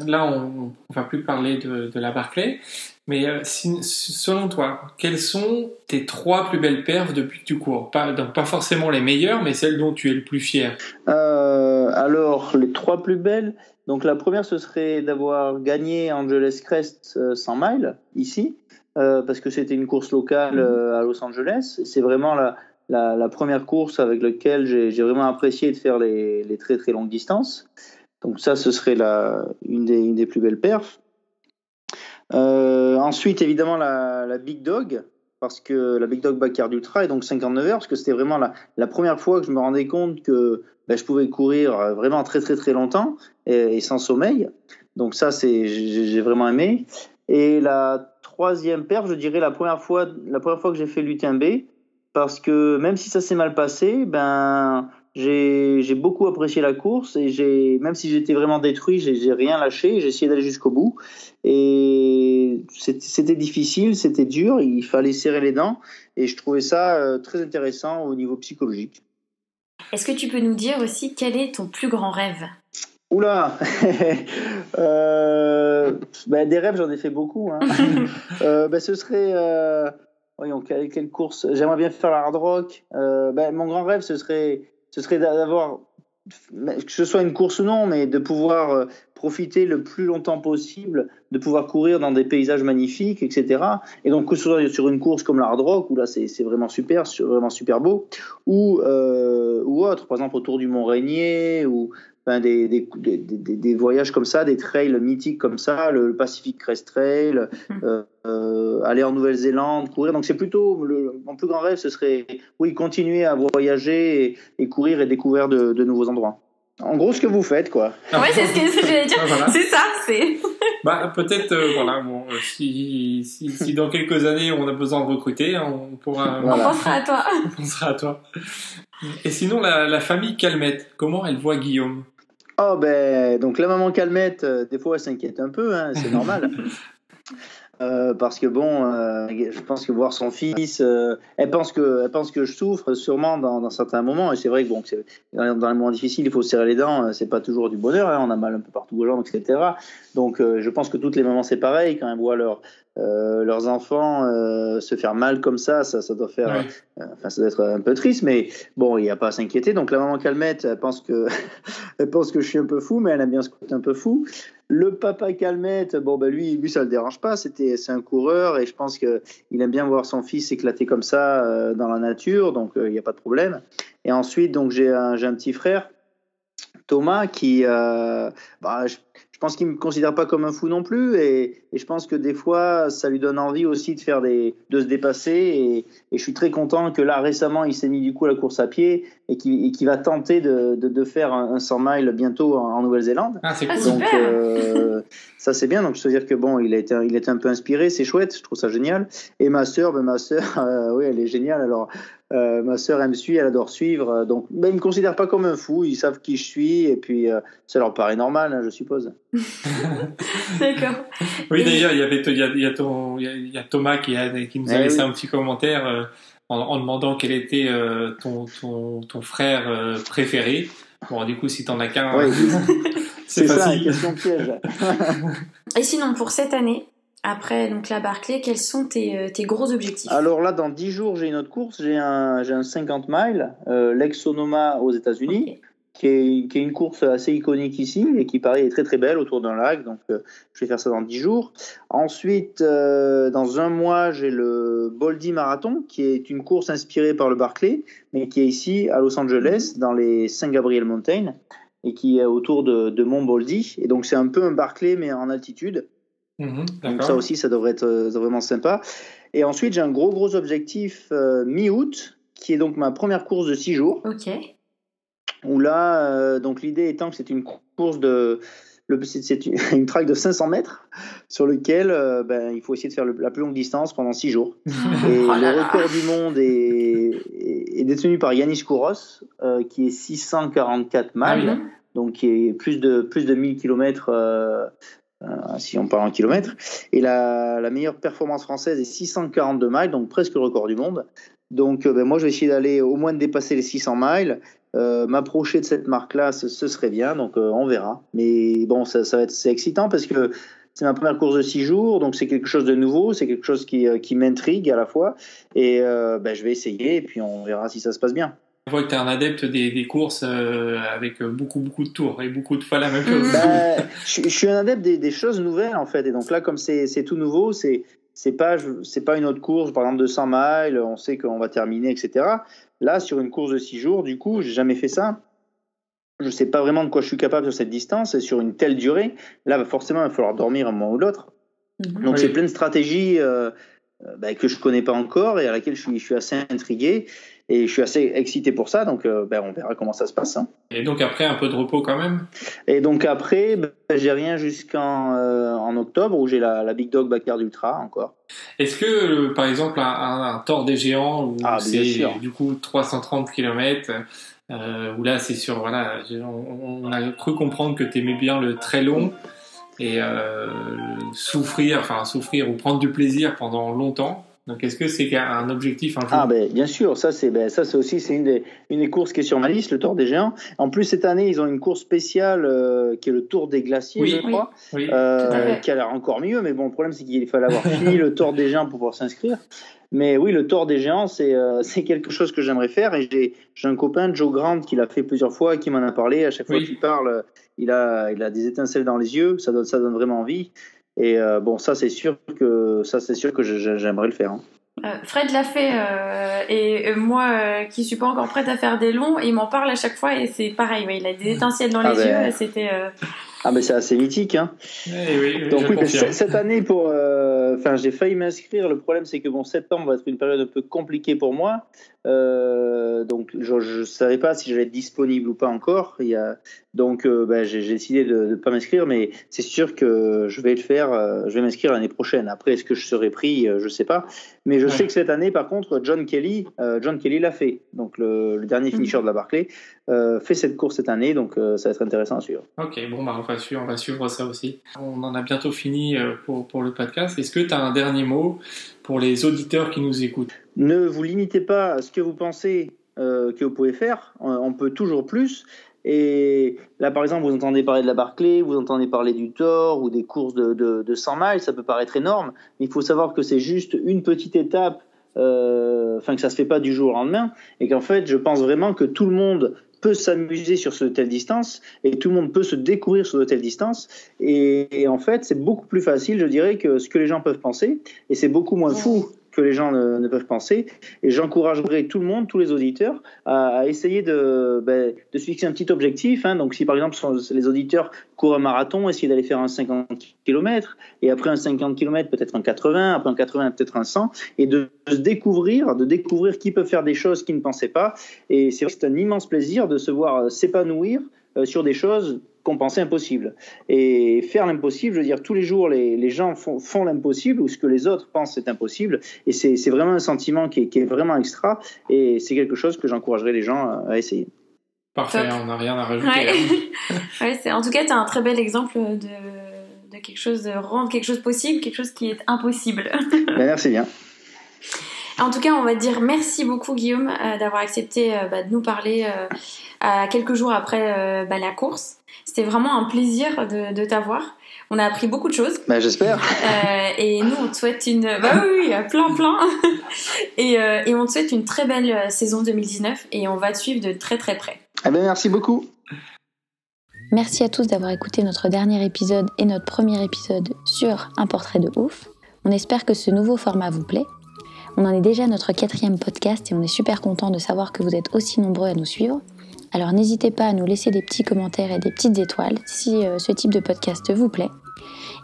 Là, on, on va plus parler de, de la Barclay, mais euh, si- selon toi, quelles sont tes trois plus belles perfs depuis que tu cours? Pas, donc pas forcément les meilleures, mais celles dont tu es le plus fier. Euh, alors, les trois plus belles. Donc, la première, ce serait d'avoir gagné Angeles Crest euh, 100 miles, ici, euh, parce que c'était une course locale euh, à Los Angeles. C'est vraiment la, la, la première course avec laquelle j'ai j'ai vraiment apprécié de faire les, les très très longues distances. Donc ça, ce serait la, une, des, une des plus belles perfs. Euh, ensuite, évidemment, la, la, Big Dog, parce que la Big Dog Backyard Ultra est donc 59 heures, parce que c'était vraiment la, la, première fois que je me rendais compte que ben, je pouvais courir vraiment très très très longtemps et, et sans sommeil. Donc ça, c'est j'ai vraiment aimé. Et la troisième perf, je dirais la première fois, la première fois que j'ai fait l'UTMB, parce que même si ça s'est mal passé, ben j'ai beaucoup apprécié la course et même si j'étais vraiment détruit, j'ai rien lâché, j'ai essayé d'aller jusqu'au bout et c'était difficile, c'était dur, il fallait serrer les dents et je trouvais ça euh, très intéressant au niveau psychologique. Est-ce que tu peux nous dire aussi quel est ton plus grand rêve? Oula euh, ben, Des rêves, j'en ai fait beaucoup. Hein. euh, ben, ce serait. Euh, voyons, quelle, quelle course? J'aimerais bien faire la hard rock. Ben, mon grand rêve, ce serait, ce serait d'avoir. Que ce soit une course ou non, mais de pouvoir euh, profiter le plus longtemps possible, de pouvoir courir dans des paysages magnifiques, etc. Et donc, que ce soit sur une course comme la hard rock, où là c'est vraiment super, vraiment super beau, ou, euh, ou autre, par exemple autour du Mont Rainier, ou Des, des, des, des, voyages comme ça, des trails mythiques comme ça, le Pacific Crest Trail, mmh. euh, euh, aller en Nouvelle-Zélande, courir. Donc c'est plutôt le, mon plus grand rêve, ce serait oui continuer à voyager et, et courir et découvrir de, de, nouveaux endroits. En gros, ce que vous faites, quoi. Ouais, c'est ce que j'allais dire. voilà. C'est ça, c'est. Bah, peut-être, euh, voilà, bon, si, si, si, dans quelques années on a besoin de recruter, on pourra. Voilà. On pensera à toi. on pensera à toi. Et sinon, la, la famille Calmette, comment elle voit Guillaume? Oh ben donc la maman Calmette, euh, des fois elle s'inquiète un peu, hein, c'est normal. Euh, parce que bon, euh, je pense que voir son fils, euh, elle pense que, elle pense que je souffre sûrement dans, dans certains moments. Et c'est vrai que bon, que dans les moments difficiles, il faut serrer les dents. Euh, c'est pas toujours du bonheur. Hein, on a mal un peu partout aux jambes, etc. Donc, euh, je pense que toutes les mamans c'est pareil quand elles voient leur, leurs enfants se faire mal comme ça, ça, ça doit faire, ouais. enfin, ça doit être un peu triste. Mais bon, il n'y a pas à s'inquiéter. Donc la maman Calmette, elle pense que, elle pense que je suis un peu fou, mais elle aime bien ce côté un peu fou. Le papa Calmette, bon ben lui, lui ça le dérange pas. C'était, c'est un coureur et je pense que il aime bien voir son fils éclater comme ça euh, dans la nature, donc il euh, n'y a pas de problème. Et ensuite, donc j'ai un, j'ai un petit frère, Thomas, qui, euh, bah, je, je pense qu'il me considère pas comme un fou non plus et, et, je pense que des fois ça lui donne envie aussi de faire des de se dépasser et, et je suis très content que là récemment il s'est mis du coup à la course à pied et qui qu va tenter de, de, de, faire un, 100 miles bientôt en, en Nouvelle-Zélande. Ah, c'est cool. Donc euh, ça c'est bien donc je veux dire que bon il a été il est un peu inspiré c'est chouette je trouve ça génial et ma sœur ben ma sœur euh, oui elle est géniale alors euh, ma sœur elle me suit, elle adore suivre, donc ben, ils me considèrent pas comme un fou, ils savent qui je suis et puis euh, ça leur paraît normal, hein, je suppose. D'accord. Oui, d'ailleurs, il y avait il y a, il y a, ton, il y a Thomas qui, a, qui nous a eh laissé oui. un petit commentaire euh, en, en, demandant quel était euh, ton, ton, ton frère euh, préféré. Bon, du coup, si t'en as qu'un, oui. c'est facile. Ça, question piège. Et sinon, pour cette année, après donc la Barclay, quels sont tes, euh, tes gros objectifs? Alors là, dans 10 jours, j'ai une autre course. J'ai un, un 50 miles, euh, l'Ex-Sonoma aux États-Unis. Okay qui est, qui est, une course assez iconique ici et qui paraît est très très belle autour d'un lac. Donc euh, je vais faire ça dans 10 jours. Ensuite, euh, dans un mois, j'ai le Boldy Marathon qui est une course inspirée par le Barclay, mais qui est ici à Los Angeles dans les Saint Gabriel Mountains et qui est autour de, de Mont Boldy. Et donc c'est un peu un Barclay mais en altitude. Mmh, donc ça aussi, ça devrait être euh, vraiment sympa. Et ensuite, j'ai un gros gros objectif euh, mi-août qui est donc ma première course de 6 jours. Ok où là, euh, donc l'idée étant que c'est une course de, c'est une track de 500 mètres sur lequel euh, ben, il faut essayer de faire le, la plus longue distance pendant 6 jours. Et oh le record du monde est, est, détenu par Yanis Kouros, euh, qui est 644 miles, ah oui. donc qui est plus de, plus de 1000 km. Euh, si on parle en kilomètres, et la, la, meilleure performance française est 642 miles, donc presque le record du monde. Donc, ben, moi, je vais essayer d'aller au moins de dépasser les 600 miles. Euh, m'approcher de cette marque-là, ce, ce, serait bien, donc euh, on verra. Mais bon, ça, ça va être c'est excitant parce que c'est ma première course de six jours, donc c'est quelque chose de nouveau, c'est quelque chose qui, euh, qui m'intrigue à la fois, et ben, je vais essayer, et puis on verra si ça se passe bien. Je vois que tu es un adepte des, des courses euh, avec beaucoup beaucoup de tours et beaucoup de fois la même chose. Ben, je, je, suis un adepte des, des, choses nouvelles en fait, et donc là comme c'est tout nouveau, c'est c'est pas c'est pas une autre course par exemple de 100 miles, on sait qu'on va terminer, etc. Là, sur une course de 6 jours, du coup, j'ai jamais fait ça. je sais pas vraiment de quoi je suis capable sur cette distance et sur une telle durée. Là, forcément, il va falloir dormir un moment ou l'autre. Mhm. Donc, Oui. c'est plein de stratégies euh, euh, bah, que je connais pas encore et à laquelle je suis, je suis assez intrigué et je suis assez excité pour ça. Donc, euh, ben, on verra comment ça se passe. hein. Et donc après, un peu de repos quand même? Et donc après, ben, j'ai rien jusqu'en euh, en octobre où j'ai la, la Big Dog Backyard Ultra encore. Est-ce que, euh, par exemple, un, un, un des Géants, où Ah, c'est du coup 330 km, où là c'est sur, voilà, on, on a cru comprendre que tu aimais bien le très long et souffrir, enfin souffrir ou prendre du plaisir pendant longtemps. Donc est-ce que c'est un objectif un jour Ah ben bien sûr, ça c'est ben, ça c'est aussi c'est une des une des courses qui est sur ma liste, le Tour des Géants. En plus cette année ils ont une course spéciale euh, qui est le Tour des Glaciers, Oui. je crois, Oui. euh, qui a l'air encore mieux. Mais bon, le problème c'est qu'il fallait avoir fini le Tour des Géants pour pouvoir s'inscrire. Mais oui, le Tour des Géants c'est euh, c'est quelque chose que j'aimerais faire et j'ai j'ai un copain Joe Grant qui l'a fait plusieurs fois et qui m'en a parlé. À chaque fois qu'il parle, il a il a des étincelles dans les yeux, ça donne ça donne vraiment envie. Et euh, bon, ça c'est sûr que ça c'est sûr que j'aimerais le faire. hein. Euh, Fred l'a fait euh, et moi euh, qui suis pas encore prête à faire des longs, il m'en parle à chaque fois et c'est pareil, ouais, il a des étincelles dans Ah les ben. yeux. C'était euh, Ah mais c'est assez mythique hein. Eh oui, oui, Donc oui, cette année pour, euh, enfin j'ai failli m'inscrire. Le problème c'est que bon septembre va être une période un peu compliquée pour moi. Euh, donc je ne savais pas si j'allais être disponible ou pas encore. Il y a, donc euh, ben, j'ai décidé de ne pas m'inscrire, mais c'est sûr que je vais le faire. euh, je vais m'inscrire l'année prochaine. Après est-ce que je serai pris, je sais pas. Mais je Ouais. sais que cette année par contre John Kelly, John Kelly l'a fait. Donc le, le dernier finisher de la Barclay fait cette course cette année. Donc ça va être intéressant à suivre. Ok, bon, bah, on, va suivre, on va suivre ça aussi. On en a bientôt fini pour, pour le podcast. Est-ce que tu as un dernier mot pour les auditeurs qui nous écoutent Ne vous limitez pas à ce que vous pensez euh, que vous pouvez faire. On, peut toujours plus. Et là, par exemple, vous entendez parler de la Barclay, vous entendez parler du Thor ou des courses de, de, de 100 miles, ça peut paraître énorme, mais il faut savoir que c'est juste une petite étape, euh, enfin que ça se fait pas du jour au lendemain, et qu'en fait, je pense vraiment que tout le monde peut s'amuser sur ce telle distance et tout le monde peut se découvrir sur de telles distances. Et, et en fait c'est beaucoup plus facile je dirais que ce que les gens peuvent penser. Et c'est beaucoup moins fou que les gens ne, peuvent penser et j'encouragerais tout le monde, tous les auditeurs, à, essayer de, ben, de se fixer un petit objectif. Hein. Donc, si par exemple les auditeurs courent un marathon, essayer d'aller faire un 50 km, et après un 50 km, peut-être un 80, après un 80, peut-être un 100, et de, de se découvrir, de découvrir qui peut faire des choses qu'ils ne pensaient pas. Et c'est un immense plaisir de se voir euh, s'épanouir euh, sur des choses qu'on pensait impossibles. Et faire l'impossible, je veux dire, tous les jours, les, les gens font, font l'impossible ou ce que les autres pensent est impossible. Et c'est vraiment un sentiment qui est, qui est vraiment extra. Et c'est quelque chose que j'encouragerais les gens à, essayer. Parfait, Top. on n'a rien à rajouter. Ouais. hein. ouais, en tout cas, tu as un très bel exemple de, de quelque chose, de rendre quelque chose possible, quelque chose qui est impossible. Ben, merci bien. En tout cas, on va te dire merci beaucoup Guillaume euh, d'avoir accepté euh, bah, de nous parler euh, à quelques jours après euh, bah, la course. C'était vraiment un plaisir de, de t'avoir. On a appris beaucoup de choses Ben, J'espère. Euh, et nous on te souhaite une bah oui, oui plein plein et, euh, et on te souhaite une très belle saison 2019 et on va te suivre de très très près. Eh ben, merci beaucoup. Merci à tous d'avoir écouté notre dernier épisode et notre premier épisode sur un portrait de ouf. On espère que ce nouveau format vous plaît. On en est déjà à notre quatrième podcast et on est super content de savoir que vous êtes aussi nombreux à nous suivre. Alors n'hésitez pas à nous laisser des petits commentaires et des petites étoiles si euh, ce type de podcast vous plaît.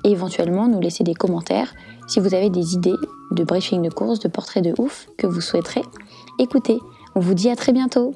Et éventuellement nous laisser des commentaires si vous avez des idées de briefing de course, de portraits de ouf que vous souhaiterez écouter. On vous dit à très bientôt